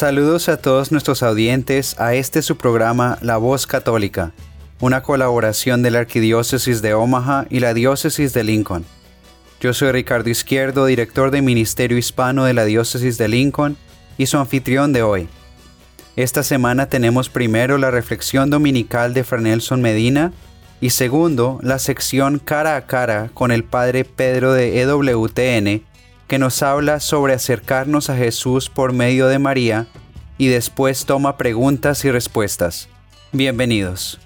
Saludos a todos nuestros audientes a este su programa La Voz Católica, una colaboración de la Arquidiócesis de Omaha y la Diócesis de Lincoln. Yo soy Ricardo Izquierdo, director de Ministerio Hispano de la Diócesis de Lincoln y su anfitrión de hoy. Esta semana tenemos primero la reflexión dominical de Franelson Medina y segundo la sección cara a cara con el Padre Pedro de EWTN que nos habla sobre acercarnos a Jesús por medio de María y después toma preguntas y respuestas. Bienvenidos.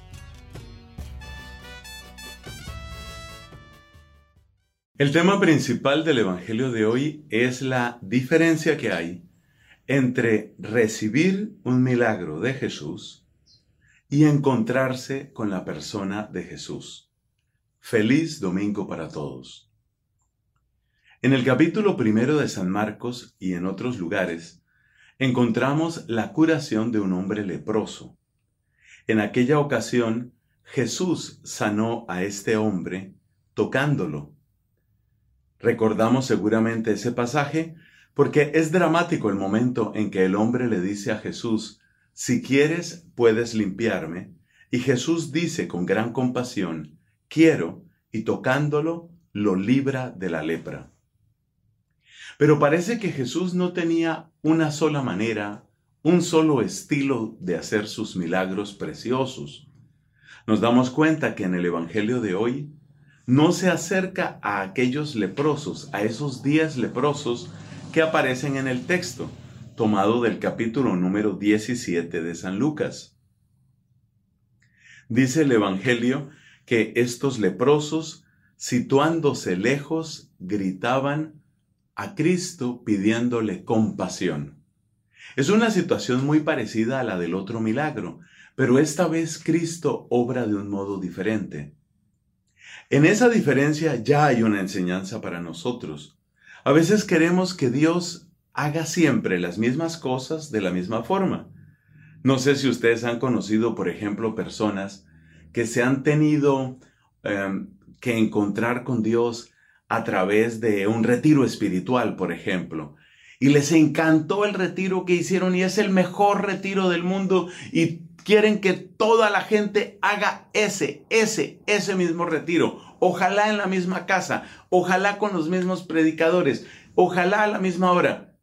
El tema principal del Evangelio de hoy es la diferencia que hay entre recibir un milagro de Jesús y encontrarse con la persona de Jesús. Feliz domingo para todos. En el capítulo primero de San Marcos y en otros lugares, encontramos la curación de un hombre leproso. En aquella ocasión, Jesús sanó a este hombre tocándolo. Recordamos seguramente ese pasaje porque es dramático el momento en que el hombre le dice a Jesús, si quieres, puedes limpiarme. Y Jesús dice con gran compasión, quiero, y tocándolo, lo libra de la lepra. Pero parece que Jesús no tenía una sola manera, un solo estilo de hacer sus milagros preciosos. Nos damos cuenta que en el Evangelio de hoy no se acerca a aquellos leprosos, a esos diez leprosos que aparecen en el texto, tomado del capítulo número 17 de San Lucas. Dice el Evangelio que estos leprosos, situándose lejos, gritaban, a Cristo pidiéndole compasión. Es una situación muy parecida a la del otro milagro, pero esta vez Cristo obra de un modo diferente. En esa diferencia ya hay una enseñanza para nosotros. A veces queremos que Dios haga siempre las mismas cosas de la misma forma. No sé si ustedes han conocido, por ejemplo, personas que se han tenido em, que encontrar con Dios a través de un retiro espiritual, por ejemplo. Y les encantó el retiro que hicieron y es el mejor retiro del mundo y quieren que toda la gente haga ese, ese, ese mismo retiro. Ojalá en la misma casa, ojalá con los mismos predicadores, ojalá a la misma hora.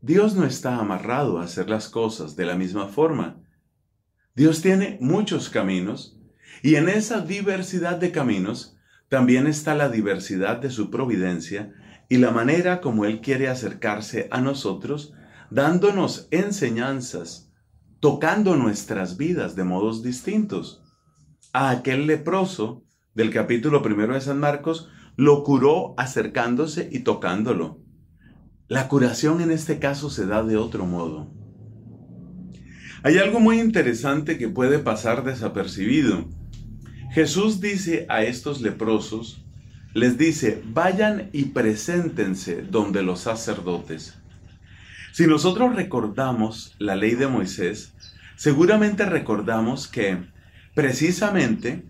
Dios no está amarrado a hacer las cosas de la misma forma. Dios tiene muchos caminos y en esa diversidad de caminos también está la diversidad de su providencia y la manera como Él quiere acercarse a nosotros, dándonos enseñanzas, tocando nuestras vidas de modos distintos. A aquel leproso del capítulo primero de San Marcos, lo curó acercándose y tocándolo. La curación en este caso se da de otro modo. Hay algo muy interesante que puede pasar desapercibido Jesús dice a estos leprosos, les dice, vayan y preséntense donde los sacerdotes. Si nosotros recordamos la ley de Moisés, seguramente recordamos que precisamente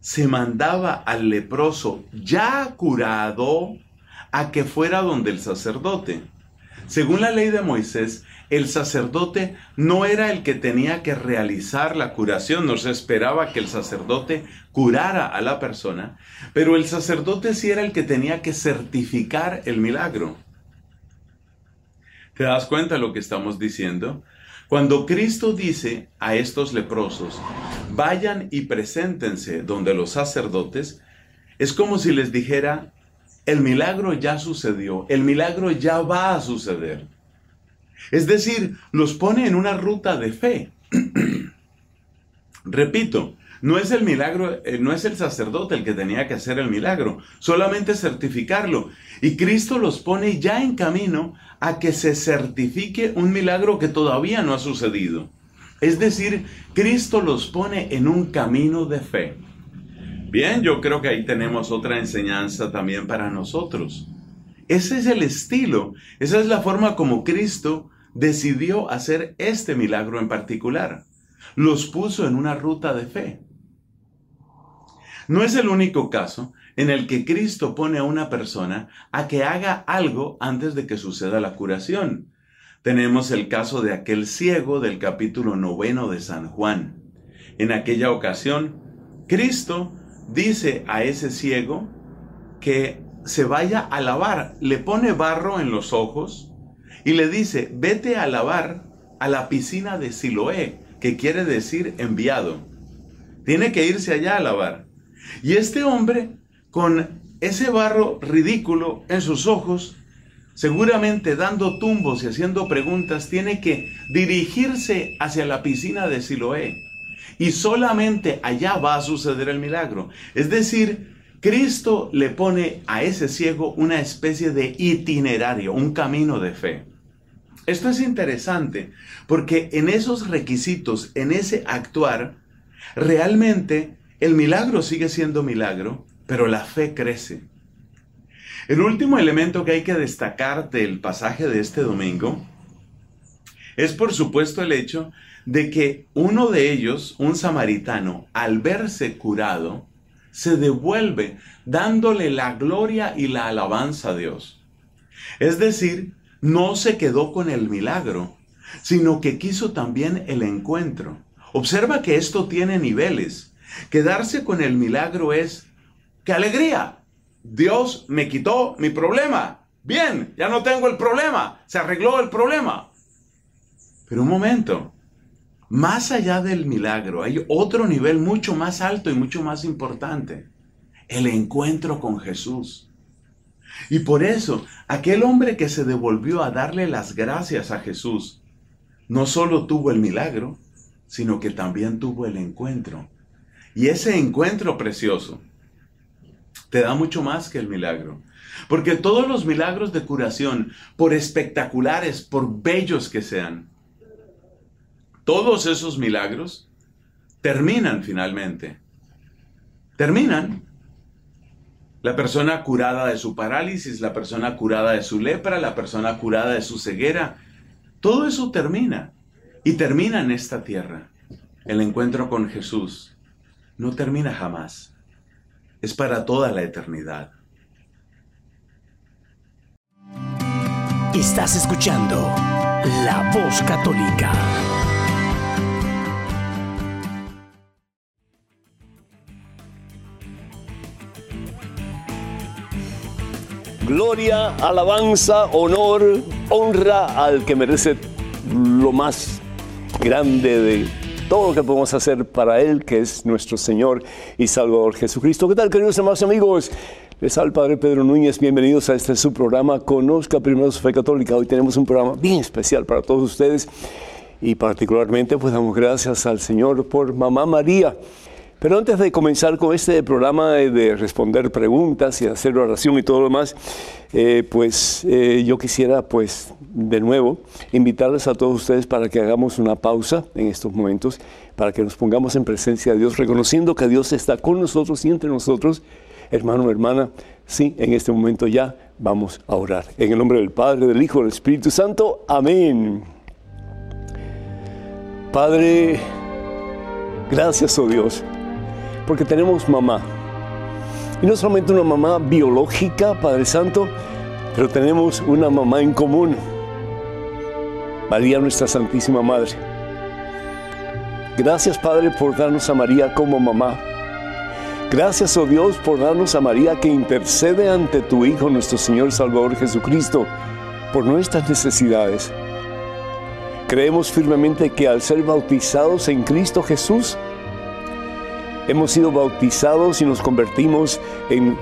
se mandaba al leproso ya curado a que fuera donde el sacerdote. Según la ley de Moisés, el sacerdote no era el que tenía que realizar la curación, no se esperaba que el sacerdote curara a la persona, pero el sacerdote sí era el que tenía que certificar el milagro. ¿Te das cuenta de lo que estamos diciendo? Cuando Cristo dice a estos leprosos, vayan y preséntense donde los sacerdotes, es como si les dijera, el milagro ya sucedió, el milagro ya va a suceder. Es decir, los pone en una ruta de fe. Repito, no es el milagro, eh, no es el sacerdote el que tenía que hacer el milagro, solamente certificarlo. Y Cristo los pone ya en camino a que se certifique un milagro que todavía no ha sucedido. Es decir, Cristo los pone en un camino de fe. Bien, yo creo que ahí tenemos otra enseñanza también para nosotros. Ese es el estilo, esa es la forma como Cristo decidió hacer este milagro en particular. Los puso en una ruta de fe. No es el único caso en el que Cristo pone a una persona a que haga algo antes de que suceda la curación. Tenemos el caso de aquel ciego del capítulo noveno de San Juan. En aquella ocasión, Cristo dice a ese ciego que se vaya a lavar, le pone barro en los ojos y le dice, vete a lavar a la piscina de Siloé, que quiere decir enviado. Tiene que irse allá a lavar. Y este hombre, con ese barro ridículo en sus ojos, seguramente dando tumbos y haciendo preguntas, tiene que dirigirse hacia la piscina de Siloé. Y solamente allá va a suceder el milagro. Es decir, Cristo le pone a ese ciego una especie de itinerario, un camino de fe. Esto es interesante porque en esos requisitos, en ese actuar, realmente el milagro sigue siendo milagro, pero la fe crece. El último elemento que hay que destacar del pasaje de este domingo es por supuesto el hecho de que uno de ellos, un samaritano, al verse curado, se devuelve dándole la gloria y la alabanza a Dios. Es decir, no se quedó con el milagro, sino que quiso también el encuentro. Observa que esto tiene niveles. Quedarse con el milagro es, ¡qué alegría! Dios me quitó mi problema. Bien, ya no tengo el problema. Se arregló el problema. Pero un momento, más allá del milagro, hay otro nivel mucho más alto y mucho más importante. El encuentro con Jesús. Y por eso, aquel hombre que se devolvió a darle las gracias a Jesús, no solo tuvo el milagro, sino que también tuvo el encuentro. Y ese encuentro precioso te da mucho más que el milagro. Porque todos los milagros de curación, por espectaculares, por bellos que sean, todos esos milagros terminan finalmente. Terminan. La persona curada de su parálisis, la persona curada de su lepra, la persona curada de su ceguera, todo eso termina. Y termina en esta tierra. El encuentro con Jesús no termina jamás. Es para toda la eternidad. Estás escuchando La Voz Católica. Gloria, alabanza, honor, honra al que merece lo más grande de todo lo que podemos hacer para Él, que es nuestro Señor y Salvador Jesucristo. ¿Qué tal, queridos hermanos y amigos? Les al Padre Pedro Núñez, bienvenidos a este su programa Conozca Primero su Fe Católica. Hoy tenemos un programa bien especial para todos ustedes y particularmente pues damos gracias al Señor por Mamá María pero antes de comenzar con este programa de responder preguntas y hacer oración y todo lo demás, eh, pues eh, yo quisiera pues de nuevo invitarles a todos ustedes para que hagamos una pausa en estos momentos, para que nos pongamos en presencia de Dios, reconociendo que Dios está con nosotros y entre nosotros. Hermano, hermana, sí, en este momento ya vamos a orar. En el nombre del Padre, del Hijo, del Espíritu Santo. Amén. Padre, gracias, oh Dios porque tenemos mamá. Y no solamente una mamá biológica, Padre Santo, pero tenemos una mamá en común. María, nuestra Santísima Madre. Gracias, Padre, por darnos a María como mamá. Gracias, oh Dios, por darnos a María que intercede ante tu Hijo, nuestro Señor Salvador Jesucristo, por nuestras necesidades. Creemos firmemente que al ser bautizados en Cristo Jesús, hemos sido bautizados y nos convertimos en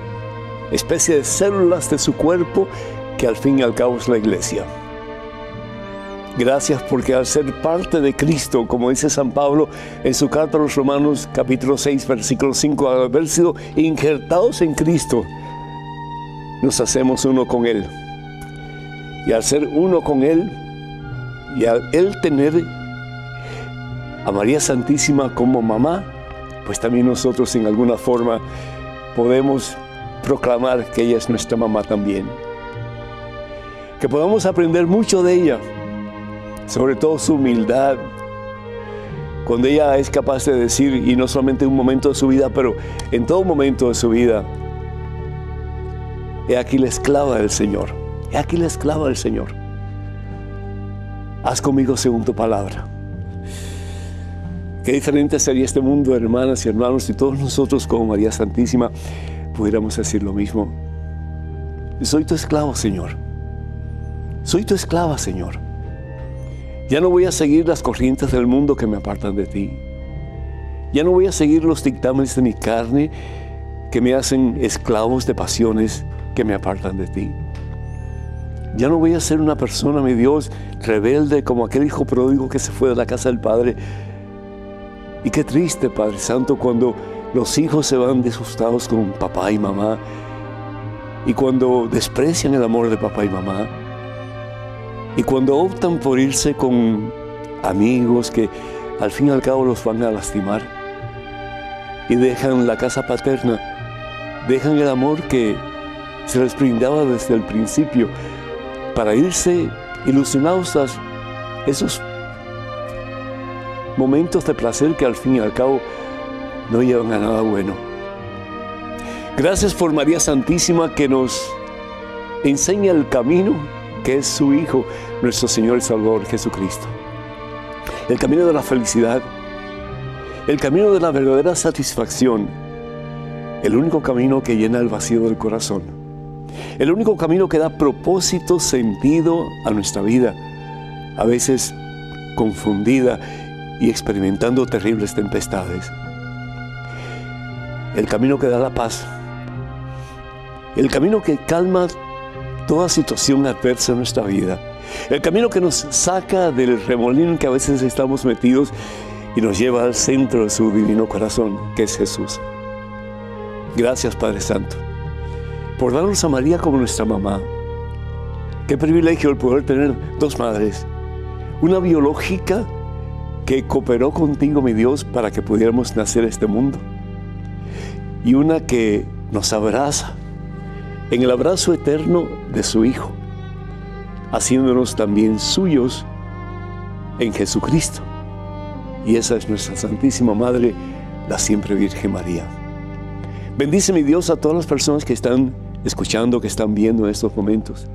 especie de células de su cuerpo que al fin y al cabo es la iglesia. Gracias porque al ser parte de Cristo, como dice San Pablo en su carta a los Romanos capítulo 6, versículo 5, al haber sido injertados en Cristo, nos hacemos uno con Él. Y al ser uno con Él, y al Él tener a María Santísima como mamá, pues también nosotros en alguna forma podemos proclamar que ella es nuestra mamá también. Que podamos aprender mucho de ella, sobre todo su humildad, cuando ella es capaz de decir, y no solamente en un momento de su vida, pero en todo momento de su vida, he aquí la esclava del Señor, he aquí la esclava del Señor. Haz conmigo según tu palabra. Qué diferente sería este mundo, hermanas y hermanos, si todos nosotros como María Santísima pudiéramos decir lo mismo. Soy tu esclavo, Señor. Soy tu esclava, Señor. Ya no voy a seguir las corrientes del mundo que me apartan de ti. Ya no voy a seguir los dictámenes de mi carne que me hacen esclavos de pasiones que me apartan de ti. Ya no voy a ser una persona, mi Dios, rebelde como aquel hijo pródigo que se fue de la casa del Padre y qué triste, Padre Santo, cuando los hijos se van disgustados con papá y mamá y cuando desprecian el amor de papá y mamá y cuando optan por irse con amigos que al fin y al cabo los van a lastimar y dejan la casa paterna, dejan el amor que se les brindaba desde el principio para irse ilusionados a esos momentos de placer que al fin y al cabo no llevan a nada bueno. Gracias por María Santísima que nos enseña el camino que es su Hijo, nuestro Señor y Salvador Jesucristo. El camino de la felicidad, el camino de la verdadera satisfacción, el único camino que llena el vacío del corazón, el único camino que da propósito, sentido a nuestra vida, a veces confundida y experimentando terribles tempestades. El camino que da la paz. El camino que calma toda situación adversa en nuestra vida. El camino que nos saca del remolino en que a veces estamos metidos y nos lleva al centro de su divino corazón, que es Jesús. Gracias Padre Santo por darnos a María como nuestra mamá. Qué privilegio el poder tener dos madres, una biológica que cooperó contigo, mi Dios, para que pudiéramos nacer este mundo. Y una que nos abraza en el abrazo eterno de su Hijo, haciéndonos también suyos en Jesucristo. Y esa es nuestra Santísima Madre, la siempre Virgen María. Bendice mi Dios a todas las personas que están escuchando, que están viendo en estos momentos.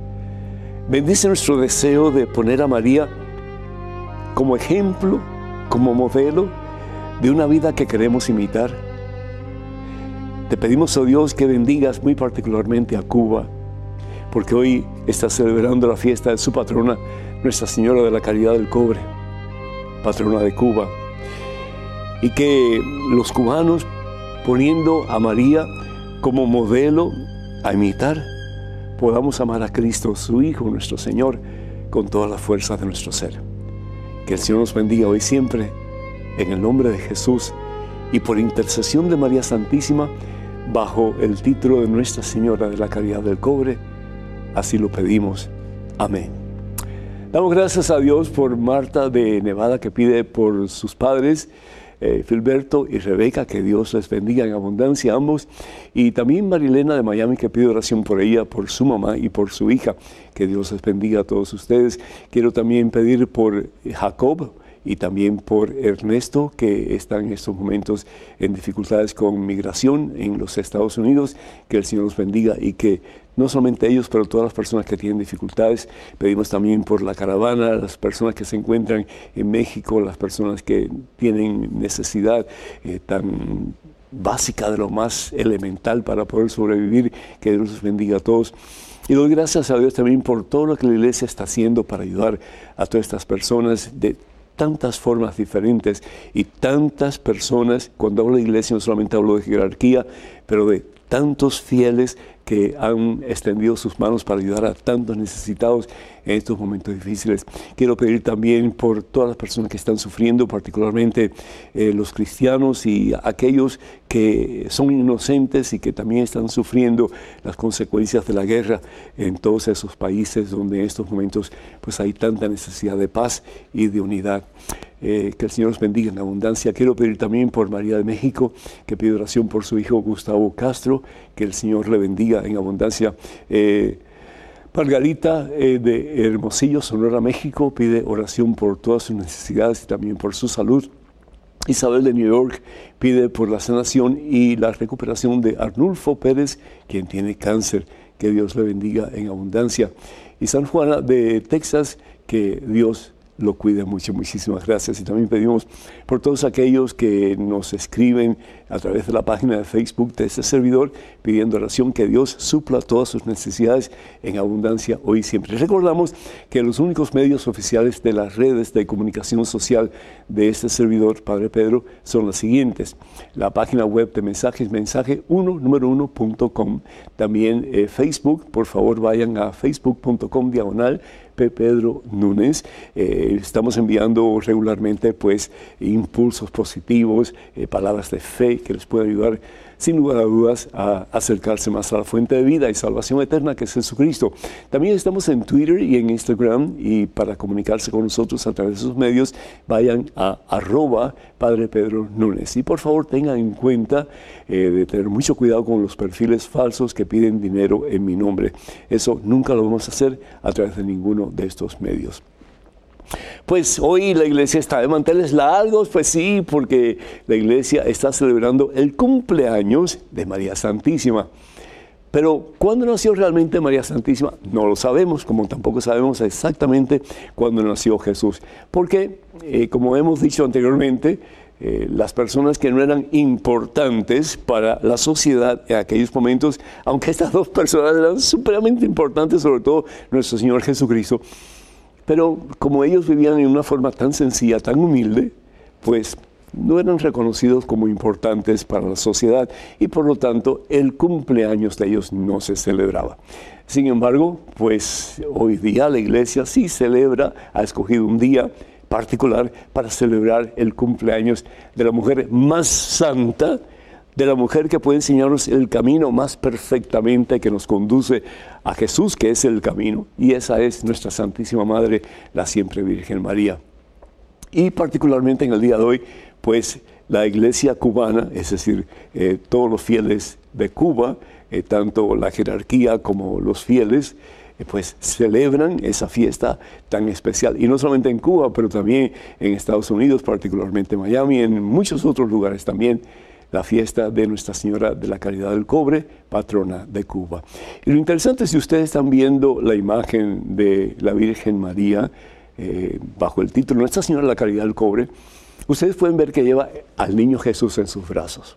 Bendice nuestro deseo de poner a María como ejemplo como modelo de una vida que queremos imitar. Te pedimos, oh Dios, que bendigas muy particularmente a Cuba, porque hoy está celebrando la fiesta de su patrona, Nuestra Señora de la Caridad del Cobre, patrona de Cuba. Y que los cubanos, poniendo a María como modelo a imitar, podamos amar a Cristo, su Hijo, nuestro Señor, con toda la fuerza de nuestro ser. Que el Señor nos bendiga hoy siempre, en el nombre de Jesús y por intercesión de María Santísima, bajo el título de Nuestra Señora de la Caridad del Cobre. Así lo pedimos. Amén. Damos gracias a Dios por Marta de Nevada que pide por sus padres eh, Filberto y Rebeca, que Dios les bendiga en abundancia ambos, y también Marilena de Miami, que pide oración por ella, por su mamá y por su hija, que Dios les bendiga a todos ustedes. Quiero también pedir por Jacob, y también por Ernesto, que está en estos momentos en dificultades con migración en los Estados Unidos. Que el Señor los bendiga y que no solamente ellos, pero todas las personas que tienen dificultades. Pedimos también por la caravana, las personas que se encuentran en México, las personas que tienen necesidad eh, tan básica de lo más elemental para poder sobrevivir. Que Dios los bendiga a todos. Y doy gracias a Dios también por todo lo que la iglesia está haciendo para ayudar a todas estas personas de tantas formas diferentes y tantas personas, cuando hablo de iglesia no solamente hablo de jerarquía, pero de tantos fieles que han extendido sus manos para ayudar a tantos necesitados en estos momentos difíciles. Quiero pedir también por todas las personas que están sufriendo, particularmente eh, los cristianos y aquellos que son inocentes y que también están sufriendo las consecuencias de la guerra en todos esos países donde en estos momentos pues hay tanta necesidad de paz y de unidad. Eh, que el Señor los bendiga en abundancia. Quiero pedir también por María de México, que pide oración por su hijo Gustavo Castro, que el Señor le bendiga en abundancia. Eh, Margarita eh, de Hermosillo, Sonora, México, pide oración por todas sus necesidades y también por su salud. Isabel de New York pide por la sanación y la recuperación de Arnulfo Pérez, quien tiene cáncer. Que Dios le bendiga en abundancia. Y San Juana de Texas, que Dios lo cuide mucho. Muchísimas gracias. Y también pedimos por todos aquellos que nos escriben a través de la página de Facebook de este servidor, pidiendo oración que Dios supla todas sus necesidades en abundancia hoy y siempre. Recordamos que los únicos medios oficiales de las redes de comunicación social de este servidor, Padre Pedro, son los siguientes. La página web de mensajes, mensaje 1, número 1.com. También eh, Facebook, por favor vayan a facebook.com diagonal Pedro Núñez. Eh, estamos enviando regularmente pues impulsos positivos, eh, palabras de fe que les pueden ayudar sin lugar a dudas, a acercarse más a la fuente de vida y salvación eterna que es Jesucristo. También estamos en Twitter y en Instagram y para comunicarse con nosotros a través de esos medios, vayan a arroba Padre Pedro Núñez. Y por favor tengan en cuenta eh, de tener mucho cuidado con los perfiles falsos que piden dinero en mi nombre. Eso nunca lo vamos a hacer a través de ninguno de estos medios. Pues hoy la iglesia está de manteles largos, pues sí, porque la iglesia está celebrando el cumpleaños de María Santísima. Pero ¿cuándo nació realmente María Santísima? No lo sabemos, como tampoco sabemos exactamente cuándo nació Jesús. Porque, eh, como hemos dicho anteriormente, eh, las personas que no eran importantes para la sociedad en aquellos momentos, aunque estas dos personas eran supremamente importantes, sobre todo nuestro Señor Jesucristo, pero como ellos vivían en una forma tan sencilla, tan humilde, pues no eran reconocidos como importantes para la sociedad y por lo tanto el cumpleaños de ellos no se celebraba. Sin embargo, pues hoy día la iglesia sí celebra, ha escogido un día particular para celebrar el cumpleaños de la mujer más santa de la mujer que puede enseñarnos el camino más perfectamente que nos conduce a Jesús, que es el camino, y esa es nuestra Santísima Madre, la siempre Virgen María. Y particularmente en el día de hoy, pues la iglesia cubana, es decir, eh, todos los fieles de Cuba, eh, tanto la jerarquía como los fieles, eh, pues celebran esa fiesta tan especial. Y no solamente en Cuba, pero también en Estados Unidos, particularmente en Miami, en muchos otros lugares también la fiesta de Nuestra Señora de la Caridad del Cobre, patrona de Cuba. Y lo interesante es si ustedes están viendo la imagen de la Virgen María eh, bajo el título Nuestra Señora de la Caridad del Cobre, ustedes pueden ver que lleva al niño Jesús en sus brazos.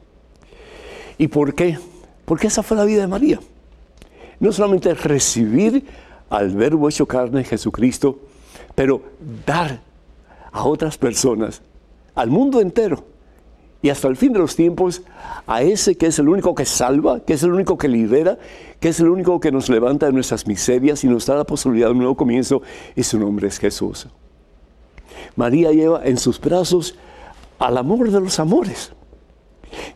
¿Y por qué? Porque esa fue la vida de María. No solamente recibir al verbo hecho carne Jesucristo, pero dar a otras personas, al mundo entero, y hasta el fin de los tiempos a ese que es el único que salva, que es el único que libera, que es el único que nos levanta de nuestras miserias y nos da la posibilidad de un nuevo comienzo, y su nombre es Jesús. María lleva en sus brazos al amor de los amores.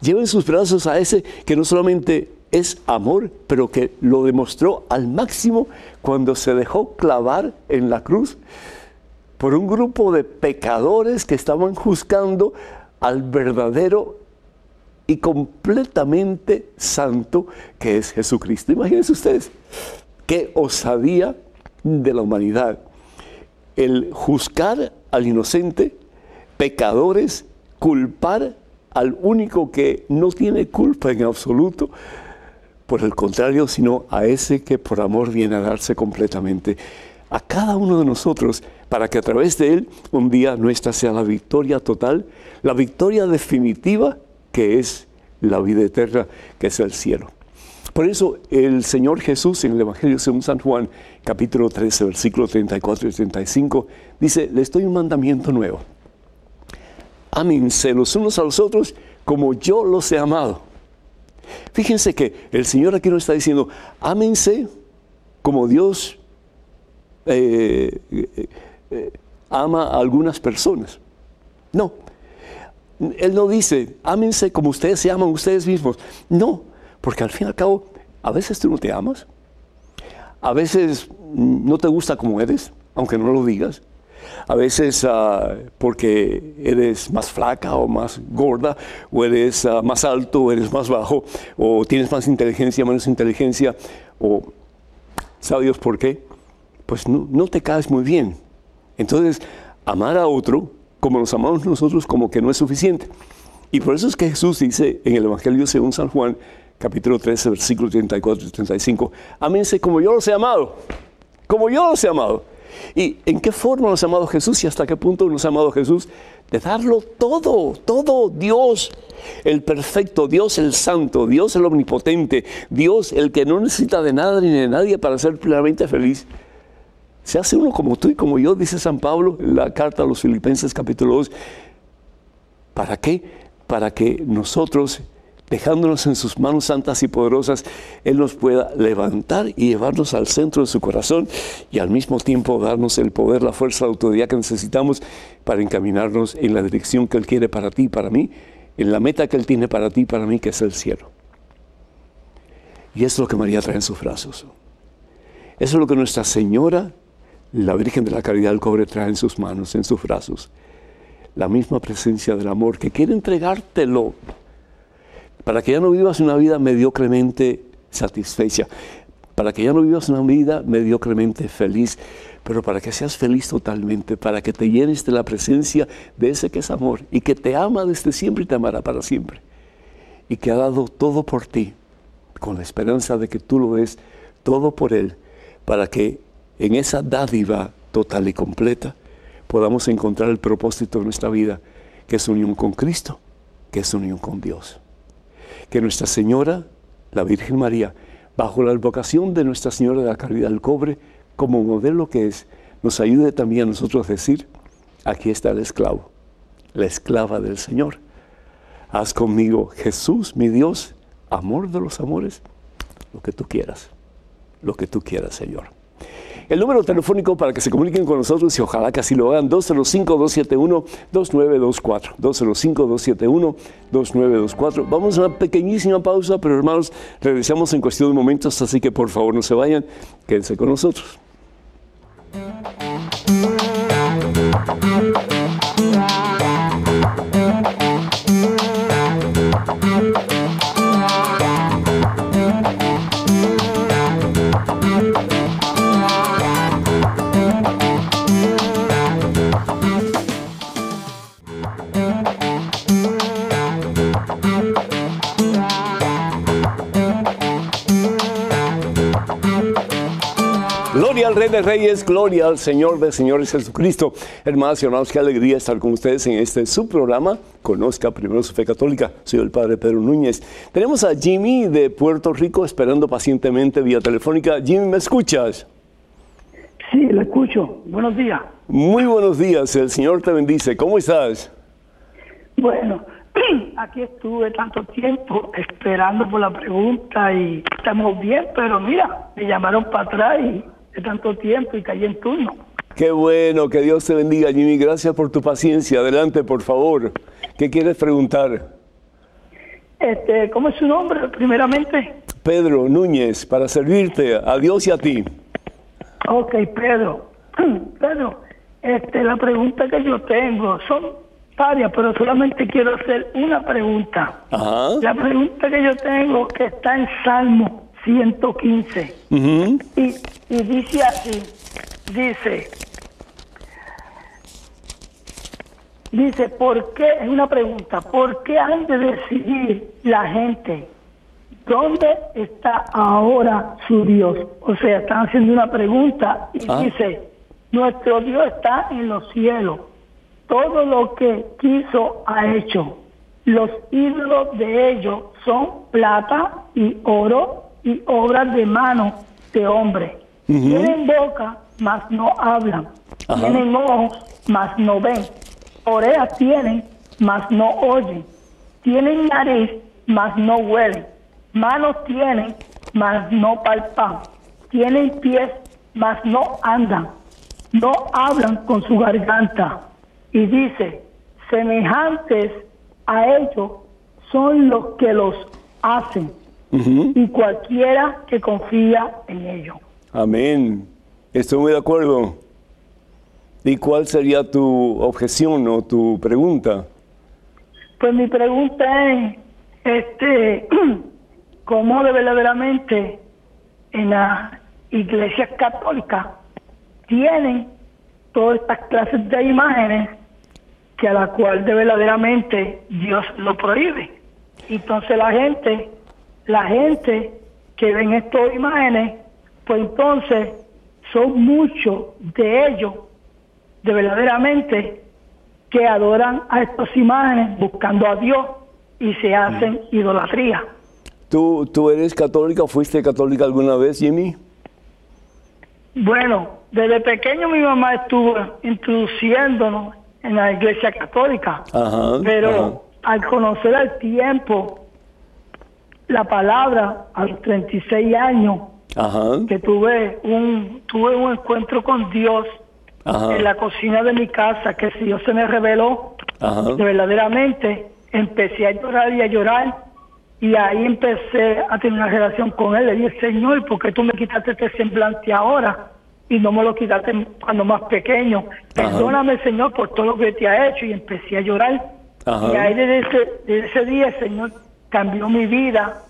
Lleva en sus brazos a ese que no solamente es amor, pero que lo demostró al máximo cuando se dejó clavar en la cruz por un grupo de pecadores que estaban juzgando al verdadero y completamente santo que es Jesucristo. Imagínense ustedes qué osadía de la humanidad el juzgar al inocente, pecadores, culpar al único que no tiene culpa en absoluto, por el contrario, sino a ese que por amor viene a darse completamente a cada uno de nosotros para que a través de Él un día nuestra sea la victoria total, la victoria definitiva que es la vida eterna, que es el cielo. Por eso el Señor Jesús en el Evangelio según San Juan, capítulo 13, versículo 34 y 35, dice, les doy un mandamiento nuevo. Ámense los unos a los otros como yo los he amado. Fíjense que el Señor aquí nos está diciendo, ámense como Dios eh, eh, eh, ama a algunas personas. No, Él no dice, ámense como ustedes se aman ustedes mismos. No, porque al fin y al cabo, a veces tú no te amas, a veces no te gusta como eres, aunque no lo digas. A veces ah, porque eres más flaca o más gorda, o eres ah, más alto o eres más bajo, o tienes más inteligencia, menos inteligencia, o ¿sabe Dios por qué? Pues no, te caes muy bien. Entonces, amar a otro como nos amamos nosotros como que no es suficiente. Y por eso es que Jesús dice en el Evangelio según San Juan, capítulo 13, versículos 34 y 35, Amense como yo los he amado, como yo los he amado. ¿Y en qué forma nos ha amado Jesús y hasta qué punto nos ha amado Jesús? De darlo todo, todo, Dios el perfecto, Dios el santo, Dios el omnipotente, Dios el que no necesita de nada ni de nadie para ser plenamente feliz. Se hace uno como tú y como yo, dice San Pablo en la carta a los Filipenses capítulo 2. ¿Para qué? Para que nosotros dejándonos en sus manos santas y poderosas, Él nos pueda levantar y llevarnos al centro de su corazón y al mismo tiempo darnos el poder, la fuerza, la autoridad que necesitamos para encaminarnos en la dirección que Él quiere para ti y para mí, en la meta que Él tiene para ti y para mí, que es el cielo. Y eso es lo que María trae en sus brazos. Eso es lo que Nuestra Señora, la Virgen de la Caridad del Cobre, trae en sus manos, en sus brazos. La misma presencia del amor que quiere entregártelo para que ya no vivas una vida mediocremente satisfecha, para que ya no vivas una vida mediocremente feliz, pero para que seas feliz totalmente, para que te llenes de la presencia de ese que es amor y que te ama desde siempre y te amará para siempre, y que ha dado todo por ti, con la esperanza de que tú lo des todo por Él, para que en esa dádiva total y completa podamos encontrar el propósito de nuestra vida, que es unión con Cristo, que es unión con Dios que Nuestra Señora, la Virgen María, bajo la advocación de Nuestra Señora de la Caridad del Cobre, como modelo que es, nos ayude también a nosotros a decir, aquí está el esclavo, la esclava del Señor. Haz conmigo, Jesús, mi Dios, amor de los amores, lo que tú quieras, lo que tú quieras, Señor. El número telefónico para que se comuniquen con nosotros y ojalá que así lo hagan, 205-271-2924. 205-271-2924. Vamos a una pequeñísima pausa, pero hermanos, regresamos en cuestión de momentos, así que por favor no se vayan, quédense con nosotros. Rey de Reyes, gloria al Señor de Señores Jesucristo. Hermanos y hermanos, qué alegría estar con ustedes en este subprograma. Conozca primero su fe católica. Soy el Padre Pedro Núñez. Tenemos a Jimmy de Puerto Rico esperando pacientemente vía telefónica. Jimmy, ¿me escuchas? Sí, lo escucho. Buenos días. Muy buenos días. El Señor te bendice. ¿Cómo estás? Bueno, aquí estuve tanto tiempo esperando por la pregunta y estamos bien, pero mira, me llamaron para atrás y de tanto tiempo y caí en turno. Qué bueno, que Dios te bendiga, Jimmy. Gracias por tu paciencia. Adelante, por favor. ¿Qué quieres preguntar? Este, ¿Cómo es su nombre, primeramente? Pedro Núñez, para servirte a Dios y a ti. Ok, Pedro. Pedro, este, la pregunta que yo tengo son varias, pero solamente quiero hacer una pregunta. Ajá. La pregunta que yo tengo que está en Salmo 115 Ujú. y, y dice así, dice, dice, ¿por qué? Es una pregunta, ¿por qué han de decidir la gente dónde está ahora su Dios? O sea, están haciendo una pregunta y Ah. dice, nuestro Dios está en los cielos, todo lo que quiso ha hecho. Los ídolos de ellos son plata y oro y obras de manos de hombre. Tienen boca, mas no hablan. Ajá. Tienen ojos, mas no ven. Orejas tienen, mas no oyen. Tienen nariz, mas no huelen. Manos tienen, mas no palpan. Tienen pies, mas no andan. No hablan con su garganta. Y dice, semejantes a ellos son los que los hacen. Y cualquiera que confía en ellos. Amén. Estoy muy de acuerdo. ¿Y cuál sería tu objeción o tu pregunta? Pues mi pregunta es, este, ¿cómo de verdaderamente en las iglesias católicas tienen todas estas clases de imágenes que a la cual de verdaderamente Dios lo prohíbe? Entonces la gente, la gente que ven estas imágenes, pues entonces son muchos de ellos de verdaderamente que adoran a estas imágenes buscando a Dios y se hacen idolatría. ¿Tú, ¿Tú eres católica o fuiste católica alguna vez, Jimmy? Bueno, desde pequeño mi mamá estuvo introduciéndonos en la iglesia católica, Ajá, pero ajá. al conocer al tiempo la palabra a los 36 años Ajá, que tuve un tuve un encuentro con Dios ajá, en la cocina de mi casa que si Dios se me reveló ajá. de verdaderamente empecé a llorar y a llorar y ahí empecé a tener una relación con él. Le dije, Señor, ¿por qué tú me quitaste este semblante ahora? Y no me lo quitaste cuando más pequeño. Perdóname, Señor, por todo lo que te ha hecho. Y empecé a llorar. Ajá. Y ahí desde ese, desde ese día Señor cambió mi vida.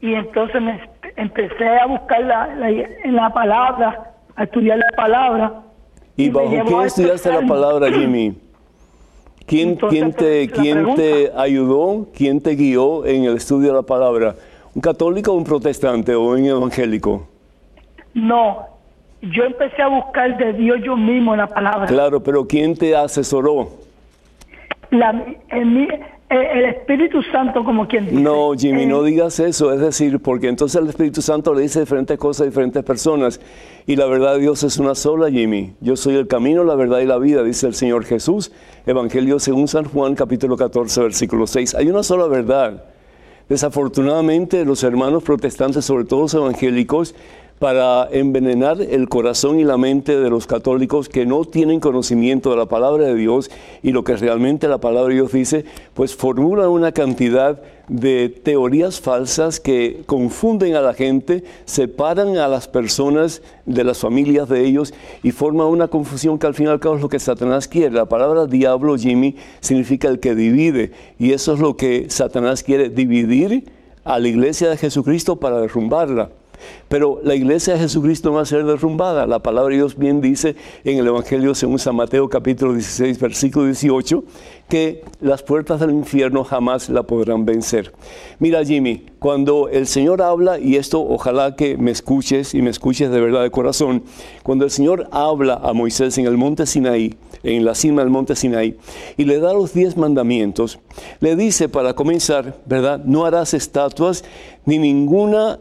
Y entonces me empecé a buscar la, la- en la palabra, a estudiar la palabra. ¿Y bajo qué estudiaste la palabra, Jimmy? ¿Quién, Entonces, quién, te, quién te ayudó, quién te guió en el estudio de la palabra? ¿Un católico, un protestante o un evangélico? No, yo empecé a buscar de Dios yo mismo en la palabra. Claro, pero ¿quién te asesoró? La- en mí- el, el Espíritu Santo, como quien dice. No, Jimmy, Eh, no digas eso. Es decir, porque entonces el Espíritu Santo le dice diferentes cosas a diferentes personas. Y la verdad de Dios es una sola, Jimmy. Yo soy el camino, la verdad y la vida, dice el Señor Jesús. Evangelio según San Juan, capítulo 14, versículo 6. Hay una sola verdad. Desafortunadamente, los hermanos protestantes, sobre todo los evangélicos, para envenenar el corazón y la mente de los católicos que no tienen conocimiento de la palabra de Dios y lo que realmente la palabra de Dios dice, pues formulan una cantidad de teorías falsas que confunden a la gente, separan a las personas de las familias de ellos y forman una confusión que al fin y al cabo es lo que Satanás quiere. La palabra diablo, Jimmy, significa el que divide y eso es lo que Satanás quiere, dividir a la iglesia de Jesucristo para derrumbarla. Pero la iglesia de Jesucristo no va a ser derrumbada. La palabra de Dios bien dice en el Evangelio según San Mateo capítulo 16 versículo 18 que las puertas del infierno jamás la podrán vencer. Mira Jimmy, cuando el Señor habla, y esto ojalá que me escuches y me escuches de verdad de corazón, cuando el Señor habla a Moisés en el monte Sinaí, en la cima del monte Sinaí, y le da los diez mandamientos, le dice para comenzar, ¿verdad? No harás estatuas ni ninguna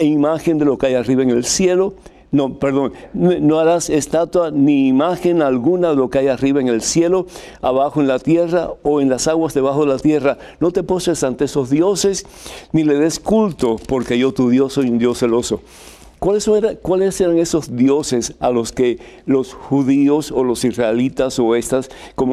imagen de lo que hay arriba en el cielo. No, perdón, no, harás estatua ni imagen alguna de lo que hay arriba en el cielo, abajo en la tierra o en las aguas debajo de la tierra. No te postres ante esos dioses, ni le des culto, porque yo tu Dios soy un Dios celoso. ¿Cuáles, era- ¿Cuáles eran esos dioses a los que los judíos o los israelitas o estas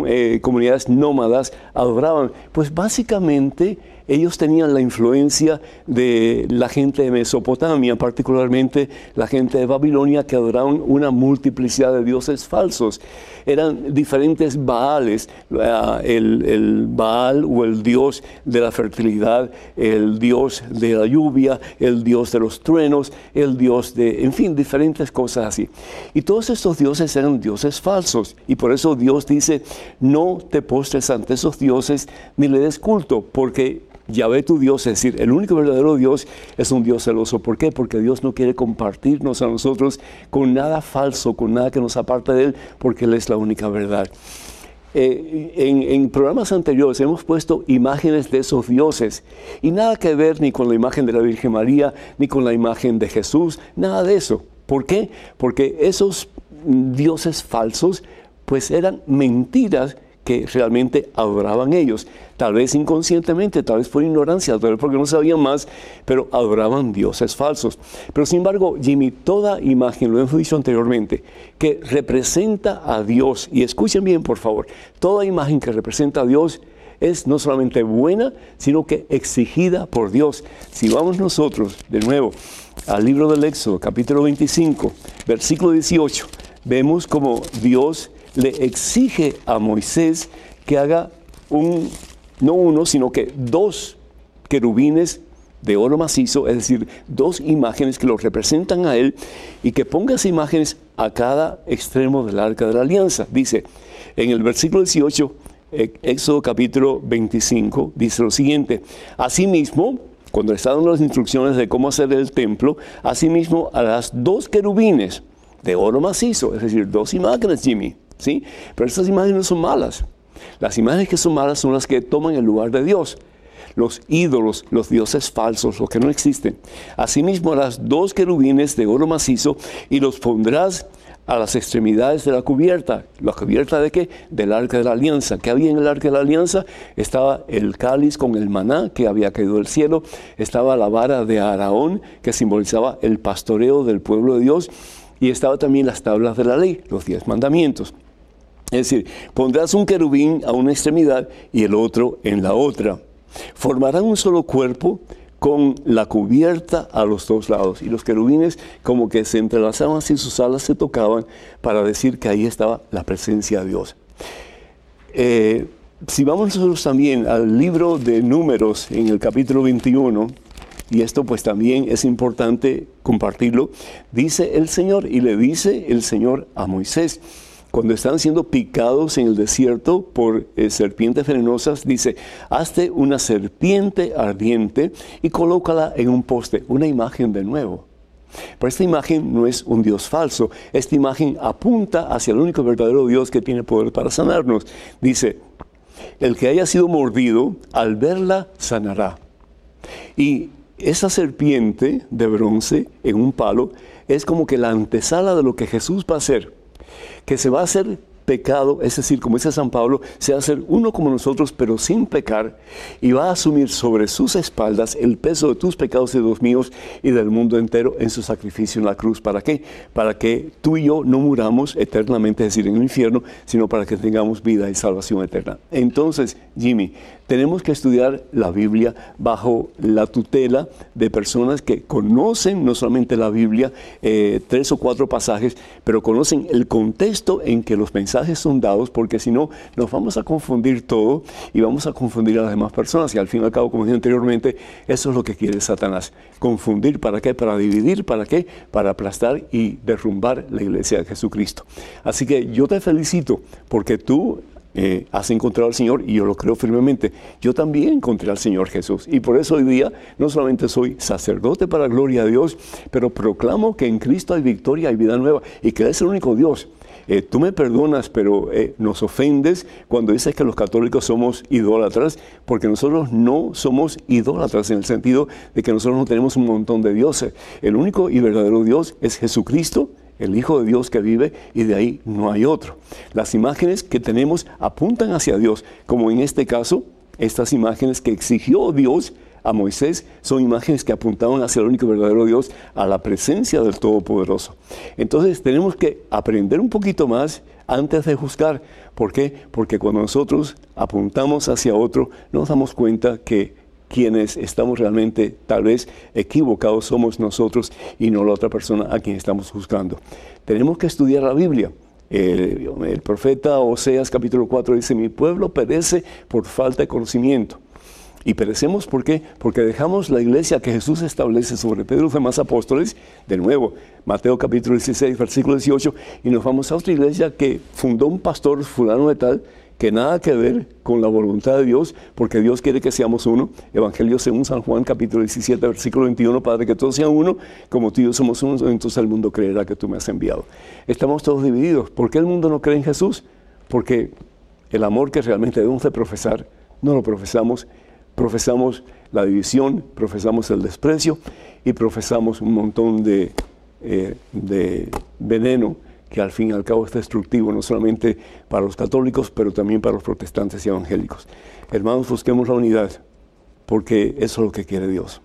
eh, comunidades nómadas adoraban? Pues básicamente ellos tenían la influencia de la gente de Mesopotamia, particularmente la gente de Babilonia, que adoraban una multiplicidad de dioses falsos. Eran diferentes Baales, el, el Baal o el dios de la fertilidad, el dios de la lluvia, el dios de los truenos, el dios de, en fin, diferentes cosas así. Y todos estos dioses eran dioses falsos. Y por eso Dios dice, no te postres ante esos dioses ni le des culto, porque Yahvé tu Dios, es decir, el único verdadero Dios es un Dios celoso. ¿Por qué? Porque Dios no quiere compartirnos a nosotros con nada falso, con nada que nos aparte de Él, porque Él es la única verdad. Eh, en, en programas anteriores hemos puesto imágenes de esos dioses y nada que ver ni con la imagen de la Virgen María, ni con la imagen de Jesús, nada de eso. ¿Por qué? Porque esos dioses falsos pues eran mentiras que realmente adoraban ellos. Tal vez inconscientemente, tal vez por ignorancia, tal vez porque no sabían más, pero adoraban dioses falsos. Pero sin embargo, Jimmy, toda imagen, lo hemos dicho anteriormente, que representa a Dios, y escuchen bien por favor, toda imagen que representa a Dios es no solamente buena, sino que exigida por Dios. Si vamos nosotros, de nuevo, al libro del Éxodo, capítulo 25, versículo 18, vemos como Dios le exige a Moisés que haga un, no uno, sino que dos querubines de oro macizo, es decir, dos imágenes que lo representan a él y que ponga esas imágenes a cada extremo del arca de la alianza. Dice en el versículo 18, eh, Éxodo capítulo 25, dice lo siguiente, asimismo, cuando estaban las instrucciones de cómo hacer el templo, asimismo a las dos querubines de oro macizo, es decir, dos imágenes, Jimmy, Pero estas imágenes no son malas. Las imágenes que son malas son las que toman el lugar de Dios. Los ídolos, los dioses falsos, los que no existen. Asimismo, las dos querubines de oro macizo y los pondrás a las extremidades de la cubierta. ¿La cubierta de qué? Del arca de la alianza. ¿Qué había en el arca de la alianza? Estaba el cáliz con el maná que había caído del cielo. Estaba la vara de Araón que simbolizaba el pastoreo del pueblo de Dios. Y estaba también las tablas de la ley, los diez mandamientos. Es decir, pondrás un querubín a una extremidad y el otro en la otra. Formarán un solo cuerpo con la cubierta a los dos lados. Y los querubines como que se entrelazaban y sus alas se tocaban para decir que ahí estaba la presencia de Dios. Eh, si vamos nosotros también al libro de números en el capítulo 21, y esto pues también es importante compartirlo, dice el Señor y le dice el Señor a Moisés, cuando están siendo picados en el desierto por eh, serpientes venenosas, dice, hazte una serpiente ardiente y colócala en un poste, una imagen de nuevo. Pero esta imagen no es un Dios falso, esta imagen apunta hacia el único verdadero Dios que tiene poder para sanarnos. Dice, el que haya sido mordido, al verla, sanará. Y esa serpiente de bronce en un palo es como que la antesala de lo que Jesús va a hacer que se va a hacer pecado, es decir, como dice San Pablo, se va a hacer uno como nosotros, pero sin pecar, y va a asumir sobre sus espaldas el peso de tus pecados y de los míos y del mundo entero en su sacrificio en la cruz. ¿Para qué? Para que tú y yo no muramos eternamente, es decir, en el infierno, sino para que tengamos vida y salvación eterna. Entonces, Jimmy, tenemos que estudiar la Biblia bajo la tutela de personas que conocen no solamente la Biblia, eh, tres o cuatro pasajes, pero conocen el contexto en que los mensajes son dados, porque si no, nos vamos a confundir todo y vamos a confundir a las demás personas. Y al fin y al cabo, como dije anteriormente, eso es lo que quiere Satanás. Confundir, ¿para qué? Para dividir, ¿para qué? Para aplastar y derrumbar la iglesia de Jesucristo. Así que yo te felicito porque tú eh, has encontrado al Señor y yo lo creo firmemente. Yo también encontré al Señor Jesús y por eso hoy día no solamente soy sacerdote para gloria de Dios, pero proclamo que en Cristo hay victoria, hay vida nueva y que es el único Dios. Eh, tú me perdonas, pero eh, nos ofendes cuando dices que los católicos somos idólatras, porque nosotros no somos idólatras en el sentido de que nosotros no tenemos un montón de dioses. El único y verdadero Dios es Jesucristo el Hijo de Dios que vive y de ahí no hay otro. Las imágenes que tenemos apuntan hacia Dios, como en este caso, estas imágenes que exigió Dios a Moisés son imágenes que apuntaban hacia el único verdadero Dios, a la presencia del Todopoderoso. Entonces tenemos que aprender un poquito más antes de juzgar. ¿Por qué? Porque cuando nosotros apuntamos hacia otro, nos damos cuenta que quienes estamos realmente tal vez equivocados somos nosotros y no la otra persona a quien estamos juzgando. Tenemos que estudiar la Biblia. El, profeta Oseas capítulo 4 dice, mi pueblo perece por falta de conocimiento. Y perecemos ¿por qué? Porque dejamos la iglesia que Jesús establece sobre Pedro y los apóstoles, de nuevo, Mateo capítulo 16, versículo 18, y nos vamos a otra iglesia que fundó un pastor fulano de tal, que nada que ver con la voluntad de Dios, porque Dios quiere que seamos uno. Evangelio según San Juan, capítulo 17, versículo 21, Padre, que todos sean uno, como tú y yo somos uno, entonces el mundo creerá que tú me has enviado. Estamos todos divididos. ¿Por qué el mundo no cree en Jesús? Porque el amor que realmente debemos de profesar, no lo profesamos. Profesamos la división, profesamos el desprecio y profesamos un montón de, eh, de veneno que al fin y al cabo es destructivo, no solamente para los católicos, pero también para los protestantes y evangélicos. Hermanos, busquemos la unidad, porque eso es lo que quiere Dios.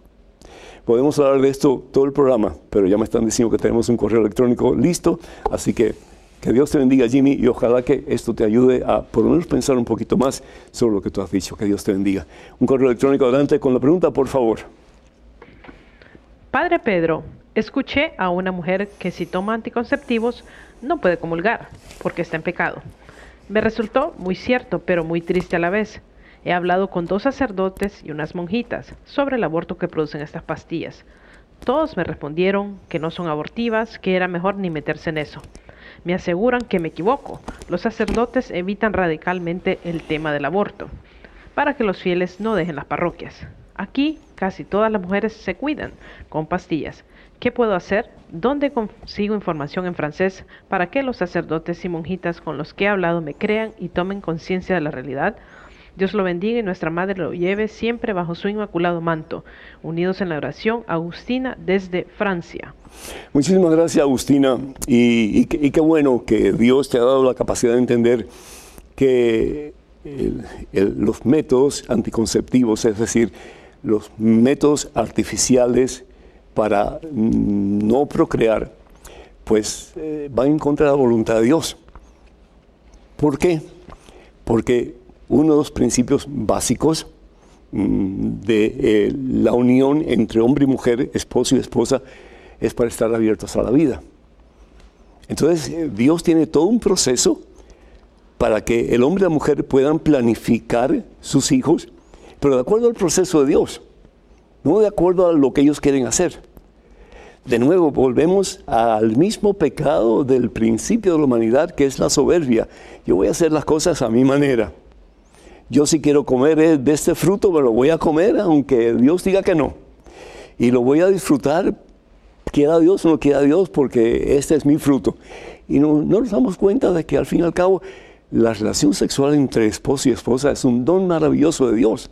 Podemos hablar de esto todo el programa, pero ya me están diciendo que tenemos un correo electrónico listo, así que que Dios te bendiga, Jimmy, y ojalá que esto te ayude a por lo menos pensar un poquito más sobre lo que tú has dicho. Que Dios te bendiga. Un correo electrónico adelante con la pregunta, por favor. Padre Pedro, escuché a una mujer que si toma anticonceptivos no puede comulgar porque está en pecado. Me resultó muy cierto, pero muy triste a la vez. He hablado con dos sacerdotes y unas monjitas sobre el aborto que producen estas pastillas. Todos me respondieron que no son abortivas, que era mejor ni meterse en eso. Me aseguran que me equivoco. Los sacerdotes evitan radicalmente el tema del aborto para que los fieles no dejen las parroquias. Aquí casi todas las mujeres se cuidan con pastillas. ¿Qué puedo hacer? ¿Dónde consigo información en francés para que los sacerdotes y monjitas con los que he hablado me crean y tomen conciencia de la realidad? Dios lo bendiga y nuestra Madre lo lleve siempre bajo su inmaculado manto. Unidos en la oración, Agustina desde Francia. Muchísimas gracias, Agustina. Y, qué bueno que Dios te ha dado la capacidad de entender que los métodos anticonceptivos, es decir, los métodos artificiales para no procrear, pues eh, van en contra de la voluntad de Dios. ¿Por qué? Porque uno de los principios básicos mm, de eh, la unión entre hombre y mujer, esposo y esposa, es para estar abiertos a la vida. Entonces, eh, Dios tiene todo un proceso para que el hombre y la mujer puedan planificar sus hijos, pero de acuerdo al proceso de Dios, no de acuerdo a lo que ellos quieren hacer. De nuevo, volvemos al mismo pecado del principio de la humanidad, que es la soberbia. Yo voy a hacer las cosas a mi manera. Yo si quiero comer eh, de este fruto, me lo voy a comer, aunque Dios diga que no. Y lo voy a disfrutar, quiera Dios o no quiera Dios, porque este es mi fruto. Y no, nos damos cuenta de que al fin y al cabo la relación sexual entre esposo y esposa es un don maravilloso de Dios.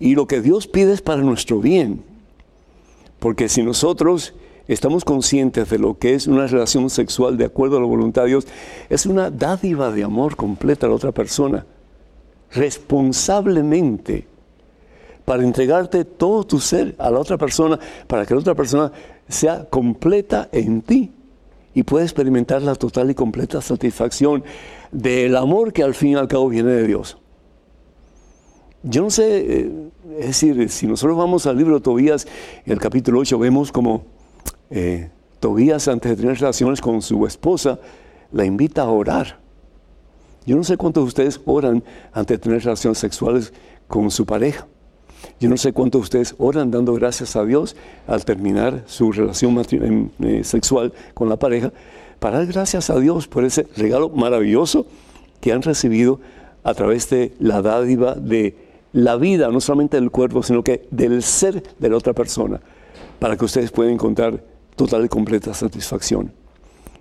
Y lo que Dios pide es para nuestro bien. Porque si nosotros estamos conscientes de lo que es una relación sexual de acuerdo a la voluntad de Dios, es una dádiva de amor completa a la otra persona responsablemente para entregarte todo tu ser a la otra persona, para que la otra persona sea completa en ti y pueda experimentar la total y completa satisfacción del amor que al fin y al cabo viene de Dios. Yo no sé, eh, es decir, si nosotros vamos al libro de Tobías, en el capítulo 8, vemos como eh, Tobías, antes de tener relaciones con su esposa, la invita a orar. Yo no sé cuántos de ustedes oran antes de tener relaciones sexuales con su pareja. Yo no sé cuántos de ustedes oran dando gracias a Dios al terminar su relación eh, sexual con la pareja, para dar gracias a Dios por ese regalo maravilloso que han recibido a través de la dádiva de la vida, no solamente del cuerpo, sino que del ser de la otra persona, para que ustedes puedan encontrar total y completa satisfacción.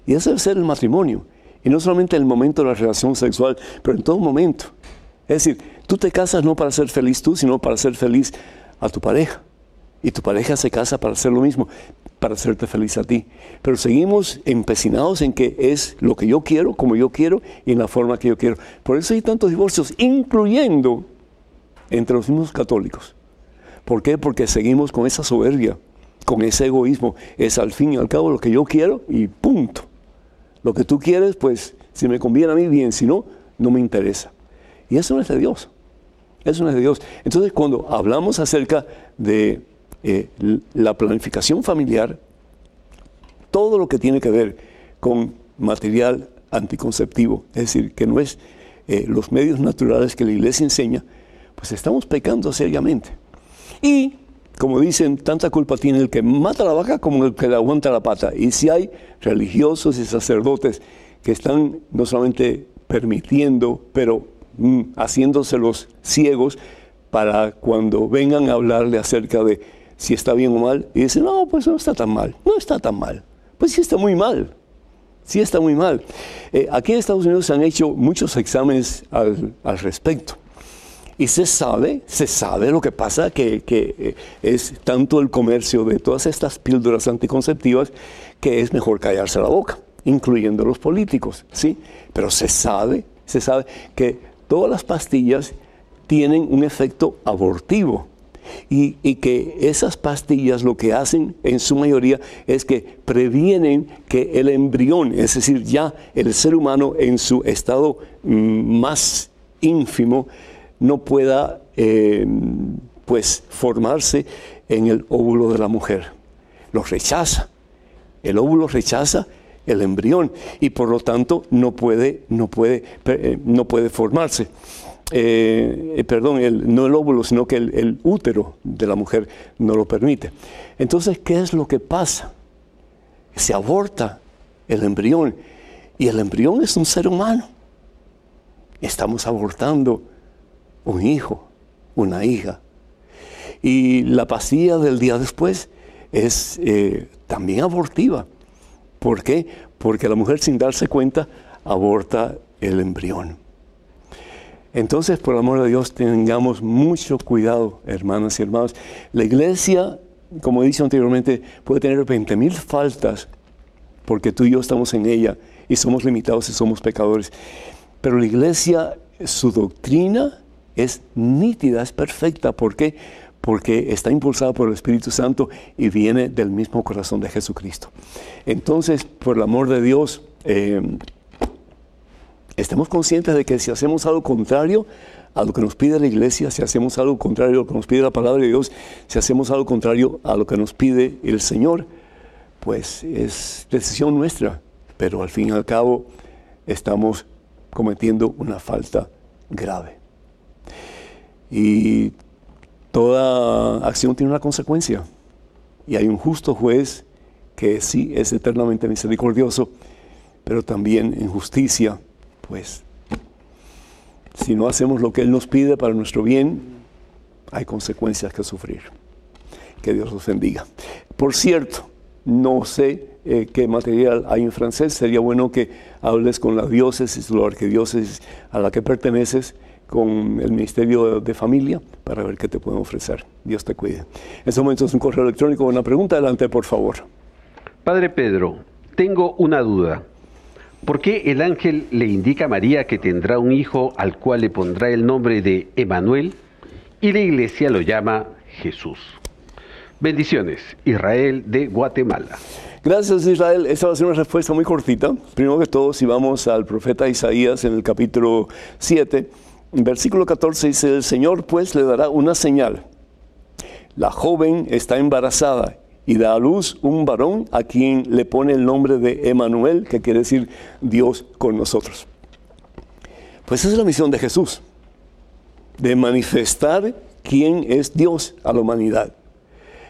Y ese debe ser el matrimonio. Y no solamente en el momento de la relación sexual, pero en todo momento. Es decir, tú te casas no para ser feliz tú, sino para ser feliz a tu pareja. Y tu pareja se casa para hacer lo mismo, para hacerte feliz a ti. Pero seguimos empecinados en que es lo que yo quiero, como yo quiero y en la forma que yo quiero. Por eso hay tantos divorcios, incluyendo entre los mismos católicos. ¿Por qué? Porque seguimos con esa soberbia, con ese egoísmo. Es al fin y al cabo lo que yo quiero y punto. Lo que tú quieres, pues si me conviene a mí, bien, si no, no me interesa. Y eso no es de Dios. Eso no es de Dios. Entonces, cuando hablamos acerca de eh, la planificación familiar, todo lo que tiene que ver con material anticonceptivo, es decir, que no es eh, los medios naturales que la iglesia enseña, pues estamos pecando seriamente. Y como dicen, tanta culpa tiene el que mata la vaca como el que le aguanta la pata. Y si hay religiosos y sacerdotes que están no solamente permitiendo, pero mm, haciéndose los ciegos para cuando vengan a hablarle acerca de si está bien o mal, y dicen, no, pues no está tan mal, no está tan mal. Pues sí está muy mal, sí está muy mal. Eh, aquí en Estados Unidos se han hecho muchos exámenes al, al respecto. Y se sabe, se sabe lo que pasa, que, eh, es tanto el comercio de todas estas píldoras anticonceptivas que es mejor callarse la boca incluyendo los políticos, ¿sí? Pero se sabe, se sabe que todas las pastillas tienen un efecto abortivo. Y, que esas pastillas lo que hacen en su mayoría es que previenen que el embrión, es decir, ya el ser humano en su estado mm, más ínfimo, no pueda eh, pues formarse en el óvulo de la mujer. Lo rechaza. El óvulo rechaza el embrión y por lo tanto no puede, no puede, eh, no puede formarse. Eh, perdón, el, no el óvulo, sino que el, útero de la mujer no lo permite. Entonces, ¿qué es lo que pasa? Se aborta el embrión y el embrión es un ser humano. Estamos abortando un hijo, una hija. Y la pastilla del día después es también abortiva. ¿Por qué? Porque la mujer sin darse cuenta aborta el embrión. Entonces, por el amor de Dios, tengamos mucho cuidado, hermanas y hermanos. La iglesia, como he dicho anteriormente, puede tener 20.000 faltas porque tú y yo estamos en ella y somos limitados y somos pecadores. Pero la iglesia, su doctrina es nítida, es perfecta. ¿Por qué? porque está impulsado por el Espíritu Santo y viene del mismo corazón de Jesucristo. Entonces, por el amor de Dios, eh, estemos conscientes de que si hacemos algo contrario a lo que nos pide la iglesia, si hacemos algo contrario a lo que nos pide la palabra de Dios, si hacemos algo contrario a lo que nos pide el Señor, pues es decisión nuestra, pero al fin y al cabo estamos cometiendo una falta grave. Y toda acción tiene una consecuencia. Y hay un justo juez que sí es eternamente misericordioso, pero también en justicia, pues si no hacemos lo que Él nos pide para nuestro bien, hay consecuencias que sufrir. Que Dios los bendiga. Por cierto, no sé eh, qué material hay en francés, sería bueno que hables con la diócesis, la arquidiócesis a la que perteneces con el Ministerio de Familia para ver qué te pueden ofrecer. Dios te cuide. En este momento es un correo electrónico. Una pregunta, adelante, por favor. Padre Pedro, tengo una duda. ¿Por qué el ángel le indica a María que tendrá un hijo al cual le pondrá el nombre de Emanuel y la iglesia lo llama Jesús? Bendiciones, Israel de Guatemala. Gracias Israel. Esta va a ser una respuesta muy cortita. Primero que todo, si vamos al profeta Isaías en el capítulo 7, versículo 14 dice, el Señor pues le dará una señal. La joven está embarazada y da a luz un varón a quien le pone el nombre de Emanuel, que quiere decir Dios con nosotros. Pues esa es la misión de Jesús, de manifestar quién es Dios a la humanidad.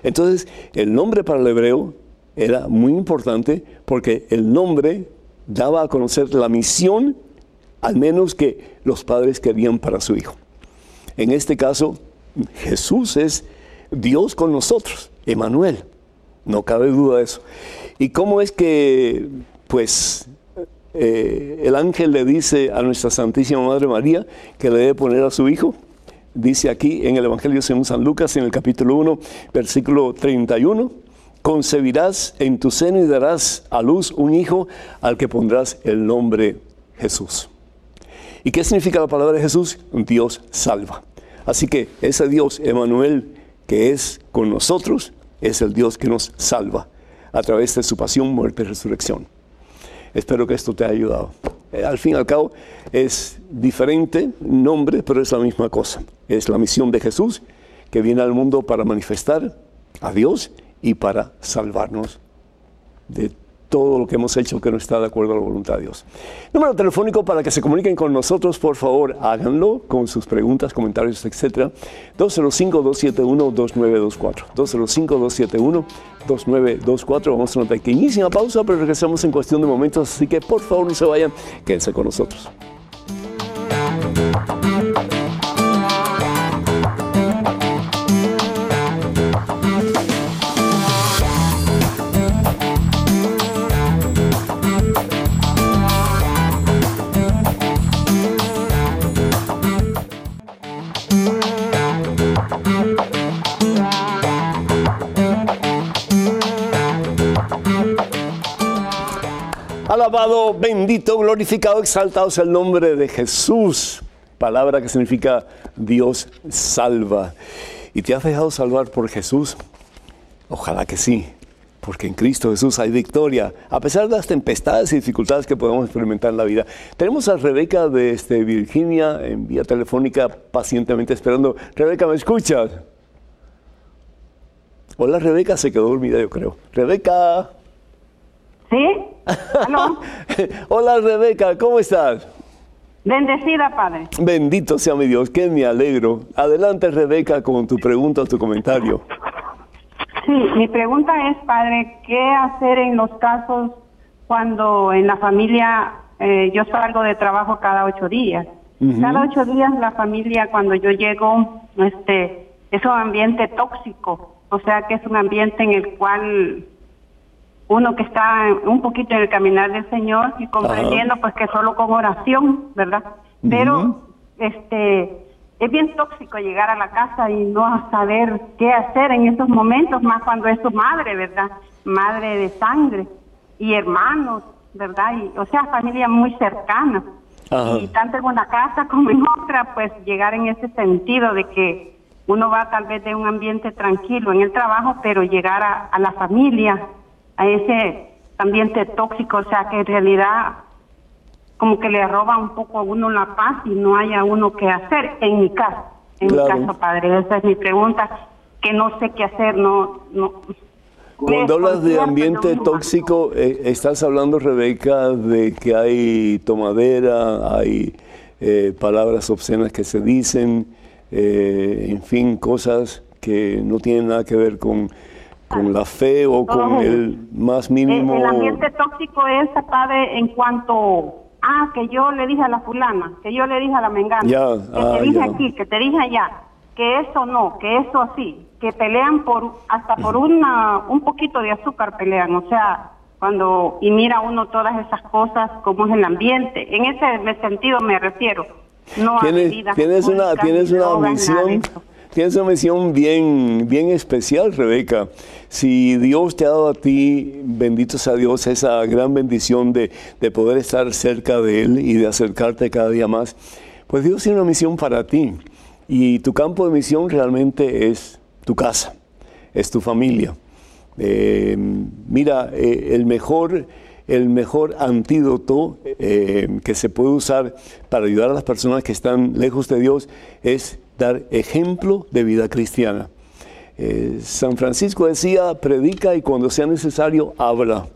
Entonces, el nombre para el hebreo era muy importante porque el nombre daba a conocer la misión al menos que los padres querían para su hijo. En este caso, Jesús es Dios con nosotros, Emanuel, no cabe duda de eso. ¿Y cómo es que, pues, eh, el ángel le dice a nuestra Santísima Madre María que le debe poner a su hijo? Dice aquí en el Evangelio según San Lucas, en el capítulo 1, versículo 31, concebirás en tu seno y darás a luz un hijo al que pondrás el nombre Jesús. ¿Y qué significa la palabra de Jesús? Dios salva. Así que ese Dios, Emanuel, que es con nosotros, es el Dios que nos salva a través de su pasión, muerte y resurrección. Espero que esto te haya ayudado. Eh, al fin y al cabo es diferente nombre, pero es la misma cosa. Es la misión de Jesús que viene al mundo para manifestar a Dios y para salvarnos de todo lo que hemos hecho que no está de acuerdo a la voluntad de Dios. Número telefónico para que se comuniquen con nosotros, por favor, háganlo con sus preguntas, comentarios, etc. 205-271-2924. 205-271-2924. Vamos a una pequeñísima pausa, pero regresamos en cuestión de momentos, así que por favor no se vayan, quédense con nosotros. Alabado, bendito, glorificado, exaltado sea el nombre de Jesús. Palabra que significa Dios salva. ¿Y te has dejado salvar por Jesús? Ojalá que sí, porque en Cristo Jesús hay victoria, a pesar de las tempestades y dificultades que podemos experimentar en la vida. Tenemos a Rebeca de este, Virginia en vía telefónica pacientemente esperando. Rebeca, ¿me escuchas? Hola Rebeca, se quedó dormida yo creo. Rebeca. ¿Sí? Hola Rebeca, ¿cómo estás? Bendecida, Padre. Bendito sea mi Dios, que me alegro. Adelante Rebeca con tu pregunta o tu comentario. Sí, mi pregunta es, Padre, ¿qué hacer en los casos cuando en la familia eh, yo salgo de trabajo cada ocho días? Cada ocho días la familia, cuando yo llego, este, es un ambiente tóxico, o sea que es un ambiente en el cual uno que está un poquito en el caminar del Señor y comprendiendo pues que solo con oración, ¿verdad? Pero este es bien tóxico llegar a la casa y no saber qué hacer en esos momentos, más cuando es su madre, ¿verdad? Madre de sangre y hermanos, ¿verdad? Y, o sea, familia muy cercana. Y tanto en una casa como en otra, pues llegar en ese sentido de que uno va tal vez de un ambiente tranquilo en el trabajo, pero llegar a, a la familia, a ese ambiente tóxico, o sea, que en realidad como que le roba un poco a uno la paz y no haya uno que hacer, en mi caso, en mi caso, padre, esa es mi pregunta, que no sé qué hacer, no... no. Cuando hablas de ambiente tóxico, eh, estás hablando, Rebeca, de que hay tomadera, hay eh, palabras obscenas que se dicen, eh, en fin, cosas que no tienen nada que ver con, con la fe o con el más mínimo... El, ambiente tóxico es, padre, en cuanto ah, que yo le dije a la fulana, que yo le dije a la mengana, que te ah, dije aquí, que te dije allá, que eso no, que eso así, que pelean por hasta por una un poquito de azúcar pelean, o sea, cuando y mira uno todas esas cosas como es el ambiente, en ese sentido me refiero. No ¿Tienes, tienes una tienes una visión Tienes una misión bien, bien especial, Rebeca. Si Dios te ha dado a ti, bendito sea Dios, esa gran bendición de, de poder estar cerca de Él y de acercarte cada día más, pues Dios tiene una misión para ti. Y tu campo de misión realmente es tu casa, es tu familia. Eh, mira, eh, el mejor el mejor antídoto eh, que se puede usar para ayudar a las personas que están lejos de Dios es dar ejemplo de vida cristiana. Eh, San Francisco decía, predica y cuando sea necesario, habla.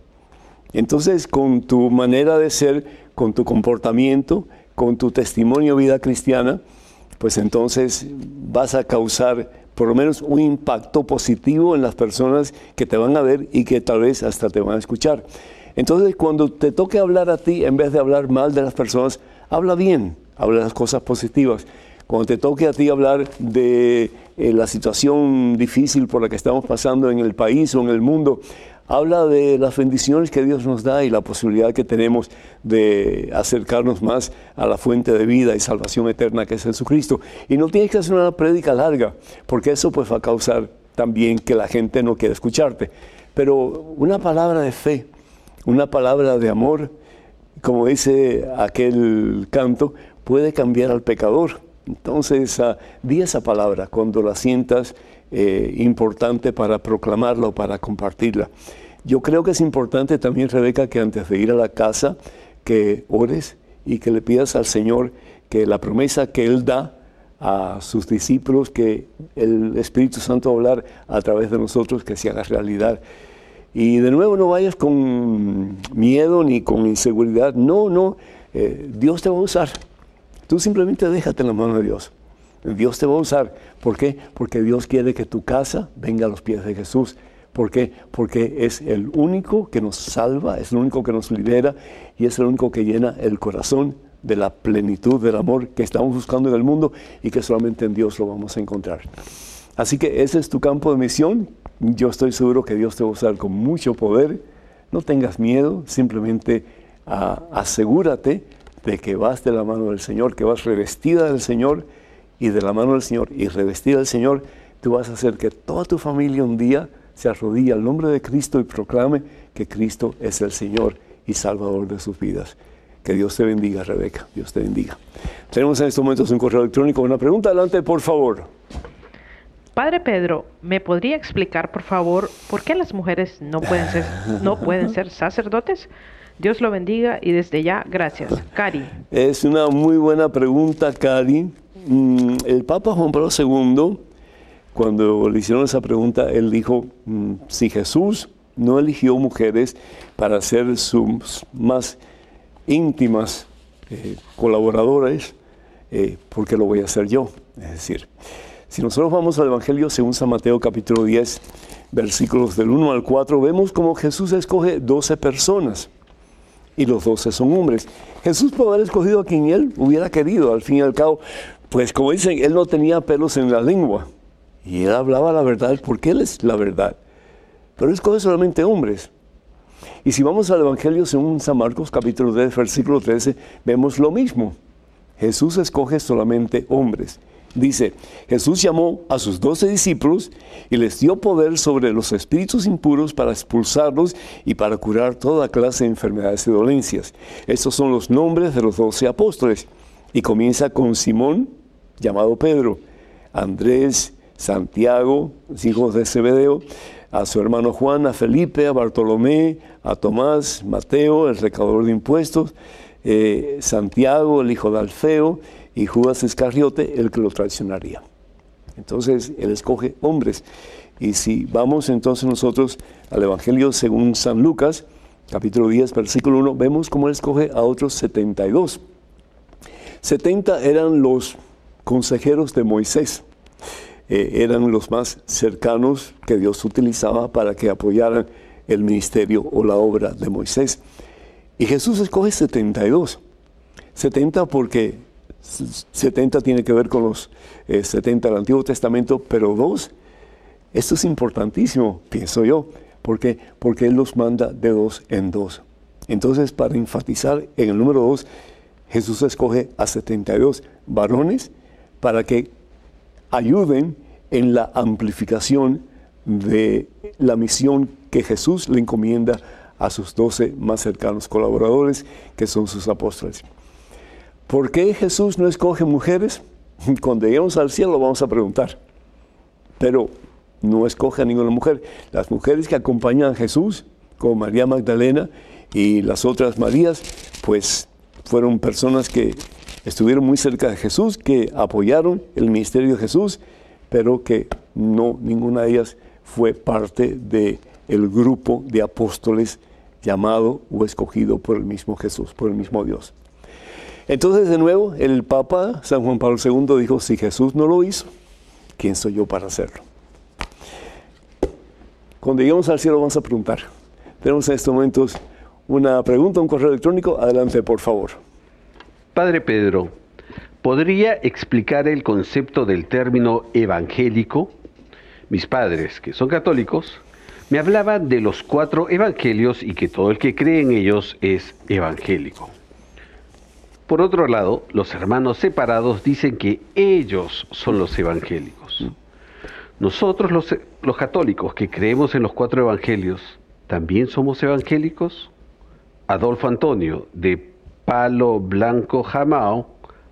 Entonces, con tu manera de ser, con tu comportamiento, con tu testimonio vida cristiana, pues entonces vas a causar por lo menos un impacto positivo en las personas que te van a ver y que tal vez hasta te van a escuchar. Entonces, cuando te toque hablar a ti, en vez de hablar mal de las personas, habla bien, habla las cosas positivas. Cuando te toque a ti hablar de eh, la situación difícil por la que estamos pasando en el país o en el mundo, habla de las bendiciones que Dios nos da y la posibilidad que tenemos de acercarnos más a la fuente de vida y salvación eterna que es Jesucristo. Y no tienes que hacer una prédica larga, porque eso pues va a causar también que la gente no quiera escucharte. Pero una palabra de fe, una palabra de amor, como dice aquel canto, puede cambiar al pecador. Entonces, uh, di esa palabra cuando la sientas eh, importante para proclamarla o para compartirla. Yo creo que es importante también, Rebeca, que antes de ir a la casa, que ores y que le pidas al Señor que la promesa que Él da a sus discípulos, que el Espíritu Santo va a hablar a través de nosotros, que se haga realidad. Y de nuevo no vayas con miedo ni con inseguridad. No, no, eh, Dios te va a usar. Tú simplemente déjate en la mano de Dios. Dios te va a usar. ¿Por qué? Porque Dios quiere que tu casa venga a los pies de Jesús. ¿Por qué? Porque es el único que nos salva, es el único que nos libera y es el único que llena el corazón de la plenitud del amor que estamos buscando en el mundo y que solamente en Dios lo vamos a encontrar. Así que ese es tu campo de misión. Yo estoy seguro que Dios te va a usar con mucho poder. No tengas miedo, simplemente ah, asegúrate de que vas de la mano del Señor, que vas revestida del Señor y de la mano del Señor y revestida del Señor, tú vas a hacer que toda tu familia un día se arrodille al nombre de Cristo y proclame que Cristo es el Señor y Salvador de sus vidas. Que Dios te bendiga, Rebeca. Dios te bendiga. Tenemos en estos momentos un correo electrónico. Una pregunta adelante, por favor. Padre Pedro, ¿me podría explicar, por favor, por qué las mujeres no pueden ser, no pueden ser sacerdotes? Dios lo bendiga y desde ya, gracias. Cari. Es una muy buena pregunta, Cari. Mm, El Papa Juan Pablo II, cuando le hicieron esa pregunta, él dijo, mm, si Jesús no eligió mujeres para ser sus más íntimas eh, colaboradores, eh, ¿por qué lo voy a hacer yo? Es decir, si nosotros vamos al Evangelio según San Mateo capítulo 10, versículos del 1 al 4, vemos como Jesús escoge 12 personas y los 12 son hombres. Jesús puede haber escogido a quien él hubiera querido, al fin y al cabo, pues como dicen, él no tenía pelos en la lengua y él hablaba la verdad porque él es la verdad. Pero escoge solamente hombres. Y si vamos al Evangelio según San Marcos capítulo 10, versículo 13, vemos lo mismo. Jesús escoge solamente hombres. Dice, Jesús llamó a sus doce discípulos y les dio poder sobre los espíritus impuros para expulsarlos y para curar toda clase de enfermedades y dolencias. Estos son los nombres de los doce apóstoles. Y comienza con Simón, llamado Pedro, Andrés, Santiago, los hijos de Zebedeo, a su hermano Juan, a Felipe, a Bartolomé, a Tomás, Mateo, el recaudador de impuestos, eh, Santiago, el hijo de Alfeo, y Judas Iscariote, el que lo traicionaría. Entonces, él escoge hombres. Y si vamos entonces nosotros al Evangelio según San Lucas, capítulo 10, versículo 1, vemos cómo él escoge a otros 72. 70 eran los consejeros de Moisés. Eh, eran los más cercanos que Dios utilizaba para que apoyaran el ministerio o la obra de Moisés. Y Jesús escoge 72. 70 porque 70 tiene que ver con los eh, 70 del Antiguo Testamento, pero dos, esto es importantísimo, pienso yo, porque, porque Él los manda de dos en dos. Entonces, para enfatizar en el número dos, Jesús escoge a 72 varones para que ayuden en la amplificación de la misión que Jesús le encomienda a sus 12 más cercanos colaboradores, que son sus apóstoles. ¿Por qué Jesús no escoge mujeres? Cuando lleguemos al cielo lo vamos a preguntar. Pero no escoge a ninguna mujer. Las mujeres que acompañan a Jesús, como María Magdalena y las otras Marías, pues fueron personas que estuvieron muy cerca de Jesús, que apoyaron el ministerio de Jesús, pero que no ninguna de ellas fue parte de grupo de apóstoles llamado o escogido por el mismo Jesús, por el mismo Dios. Entonces, de nuevo, el Papa San Juan Pablo II dijo, si Jesús no lo hizo, ¿quién soy yo para hacerlo? Cuando lleguemos al cielo vamos a preguntar. Tenemos en estos momentos una pregunta, un correo electrónico. Adelante, por favor. Padre Pedro, ¿podría explicar el concepto del término evangélico? Mis padres, que son católicos, me hablaban de los cuatro evangelios y que todo el que cree en ellos es evangélico. Por otro lado, los hermanos separados dicen que ellos son los evangélicos. Nosotros los, los, católicos que creemos en los cuatro evangelios, ¿también somos evangélicos? Adolfo Antonio, de Palo Blanco Jamao,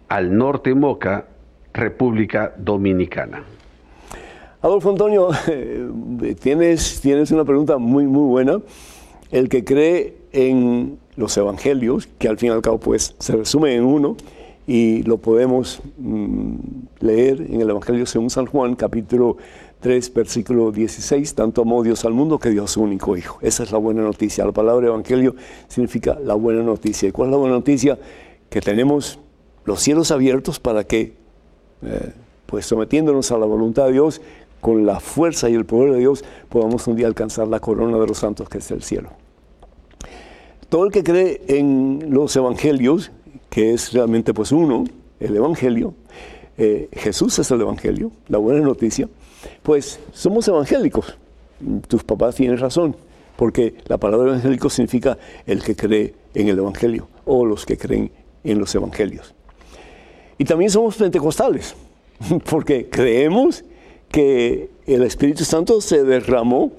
al norte Moca, República Dominicana. Adolfo Antonio, tienes, tienes una pregunta muy, muy buena. El que cree en los evangelios, que al fin y al cabo pues se resumen en uno, y lo podemos mm, leer en el Evangelio según San Juan, capítulo 3, versículo 16, tanto amó Dios al mundo que dio a su único Hijo. Esa es la buena noticia. La palabra Evangelio significa la buena noticia. ¿Y cuál es la buena noticia? Que tenemos los cielos abiertos para que, eh, pues sometiéndonos a la voluntad de Dios, con la fuerza y el poder de Dios, podamos un día alcanzar la corona de los santos que es el cielo. Todo el que cree en los evangelios, que es realmente pues uno, el evangelio, eh, Jesús es el evangelio, la buena noticia, pues somos evangélicos. Tus papás tienen razón, porque la palabra evangélico significa el que cree en el evangelio o los que creen en los evangelios. Y también somos pentecostales, porque creemos que el Espíritu Santo se derramó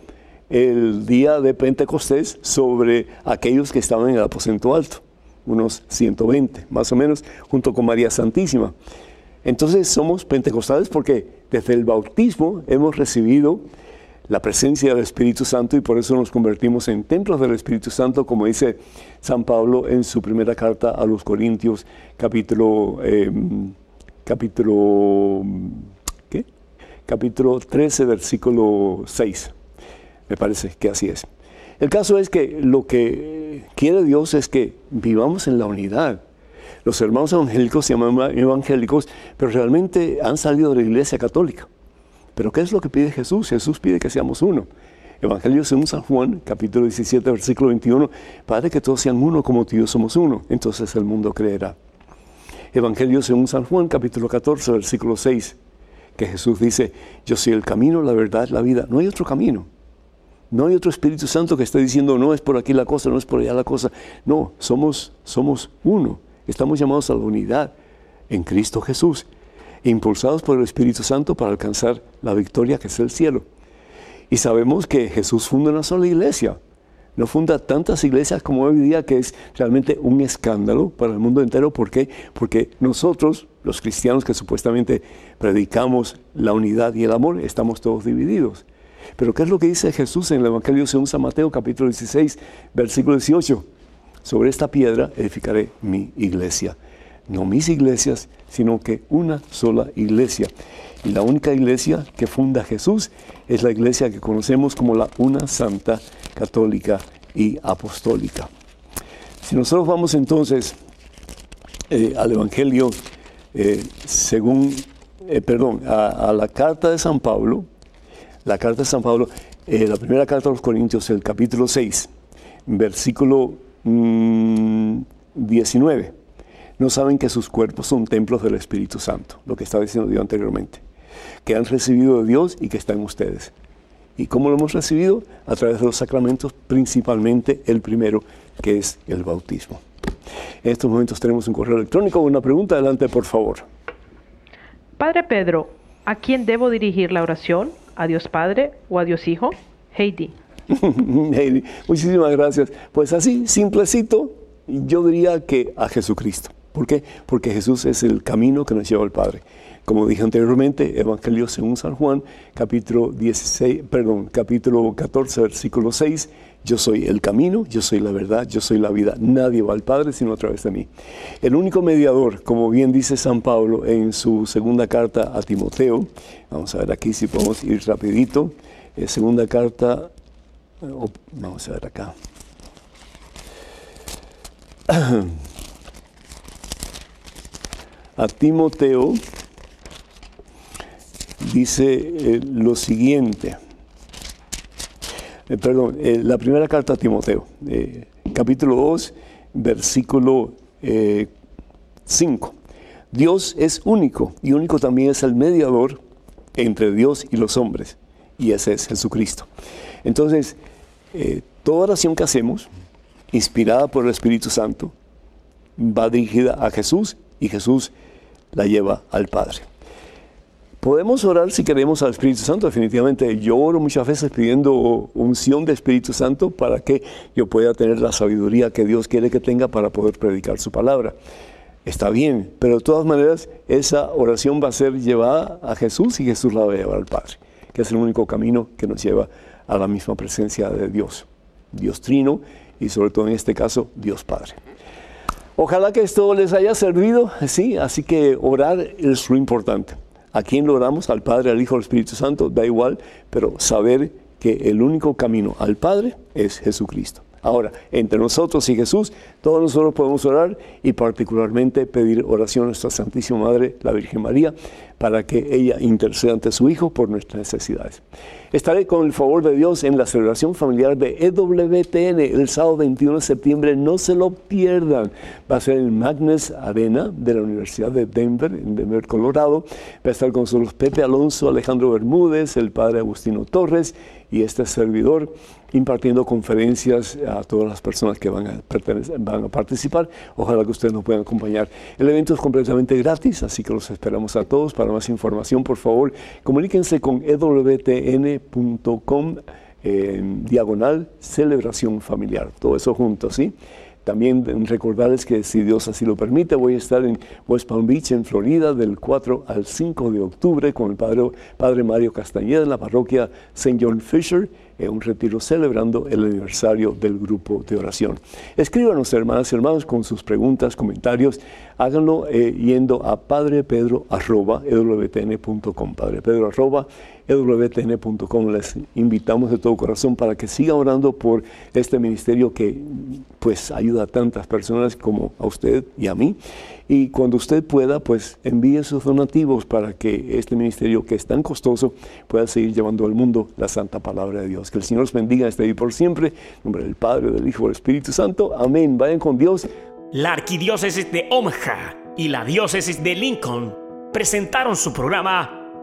el día de Pentecostés sobre aquellos que estaban en el aposento alto, unos 120 más o menos, junto con María Santísima. Entonces somos pentecostales porque desde el bautismo hemos recibido la presencia del Espíritu Santo y por eso nos convertimos en templos del Espíritu Santo, como dice San Pablo en su primera carta a los Corintios, capítulo, em, capítulo, ¿qué? capítulo 13, versículo 6. Me parece que así es. El caso es que lo que quiere Dios es que vivamos en la unidad. Los hermanos evangélicos se llaman evangélicos, pero realmente han salido de la iglesia católica. Pero ¿qué es lo que pide Jesús? Jesús pide que seamos uno. Evangelio según San Juan, capítulo 17, versículo 21, Padre, que todos sean uno como tú y yo somos uno, entonces el mundo creerá. Evangelio según San Juan, capítulo 14, versículo 6, que Jesús dice, yo soy el camino, la verdad, la vida. No hay otro camino. No hay otro Espíritu Santo que esté diciendo, no es por aquí la cosa, no es por allá la cosa. No, somos, somos uno. Estamos llamados a la unidad en Cristo Jesús, impulsados por el Espíritu Santo para alcanzar la victoria que es el cielo. Y sabemos que Jesús funda una sola iglesia. No funda tantas iglesias como hoy día, que es realmente un escándalo para el mundo entero. ¿Por qué? Porque nosotros, los cristianos que supuestamente predicamos la unidad y el amor, estamos todos divididos. Pero ¿qué es lo que dice Jesús en el Evangelio según San Mateo capítulo 16, versículo 18? Sobre esta piedra edificaré mi iglesia. No mis iglesias, sino que una sola iglesia. Y la única iglesia que funda Jesús es la iglesia que conocemos como la una santa, católica y apostólica. Si nosotros vamos entonces eh, al Evangelio eh, según, eh, perdón, a la carta de San Pablo, la carta de San Pablo, eh, la primera carta a los Corintios, el capítulo 6, versículo 19. Mm, no saben que sus cuerpos son templos del Espíritu Santo, lo que estaba diciendo Dios anteriormente, que han recibido de Dios y que están en ustedes. ¿Y cómo lo hemos recibido? A través de los sacramentos, principalmente el primero, que es el bautismo. En estos momentos tenemos un correo electrónico. Una pregunta, adelante, por favor. Padre Pedro, ¿a quién debo dirigir la oración? A Dios Padre o a Dios Hijo? Heidi. Heidi, muchísimas gracias. Pues así, simplecito, yo diría que a Jesucristo. ¿Por qué? Porque Jesús es el camino que nos lleva al Padre. Como dije anteriormente, Evangelio según San Juan, capítulo 16, perdón, capítulo 14, versículo 6, yo soy el camino, yo soy la verdad, yo soy la vida. Nadie va al Padre sino a través de mí. El único mediador, como bien dice San Pablo en su segunda carta a Timoteo, vamos a ver aquí si podemos ir rapidito, eh, segunda carta, oh, vamos a ver acá. a Timoteo dice eh, lo siguiente. Eh, perdón, eh, la primera carta a Timoteo, eh, capítulo 2, versículo 5. Dios es único y único también es el mediador entre Dios y los hombres, y ese es Jesucristo. Entonces, toda oración que hacemos, inspirada por el Espíritu Santo, va dirigida a Jesús y Jesús la lleva al Padre. Podemos orar si queremos al Espíritu Santo, definitivamente. Yo oro muchas veces pidiendo unción de Espíritu Santo para que yo pueda tener la sabiduría que Dios quiere que tenga para poder predicar su palabra. Está bien, pero de todas maneras esa oración va a ser llevada a Jesús y Jesús la va a llevar al Padre, que es el único camino que nos lleva a la misma presencia de Dios, Dios Trino y sobre todo en este caso Dios Padre. Ojalá que esto les haya servido, sí, así que orar es lo importante. ¿A quién lo oramos? Al Padre, al Hijo, al Espíritu Santo, da igual, pero saber que el único camino al Padre es Jesucristo. Ahora, entre nosotros y Jesús, todos nosotros podemos orar y particularmente pedir oración a nuestra Santísima Madre, la Virgen María, para que ella interceda ante su Hijo por nuestras necesidades. Estaré con el favor de Dios en la celebración familiar de EWTN el sábado 21 de septiembre. No se lo pierdan. Va a ser en Magnus Arena de la Universidad de Denver, en Denver, Colorado. Va a estar con nosotros Pepe Alonso, Alejandro Bermúdez, el padre Agustino Torres y este servidor impartiendo conferencias a todas las personas que van a, participar. Ojalá que ustedes nos puedan acompañar. El evento es completamente gratis, así que los esperamos a todos. Para más información, por favor, comuníquense con ewtn.com en diagonal celebración familiar. Todo eso junto, ¿sí? También recordarles que si Dios así lo permite, voy a estar en West Palm Beach, en Florida, del 4 al 5 de octubre con el Padre, padre Mario Castañeda en la parroquia St. John Fisher en un retiro celebrando el aniversario del grupo de oración. Escríbanos, hermanas y hermanos, con sus preguntas, comentarios. Háganlo eh, yendo a padrepedro.ewtn.com. Padrepedro.ewtn.com. Les invitamos de todo corazón para que sigan orando por este ministerio que pues ayuda a tantas personas como a usted y a mí. Y cuando usted pueda, pues envíe sus donativos para que este ministerio que es tan costoso pueda seguir llevando al mundo la santa palabra de Dios. Que el Señor los bendiga este día por siempre. En nombre del Padre, del Hijo del Espíritu Santo. Amén. Vayan con Dios. La arquidiócesis de Omaha y la diócesis de Lincoln presentaron su programa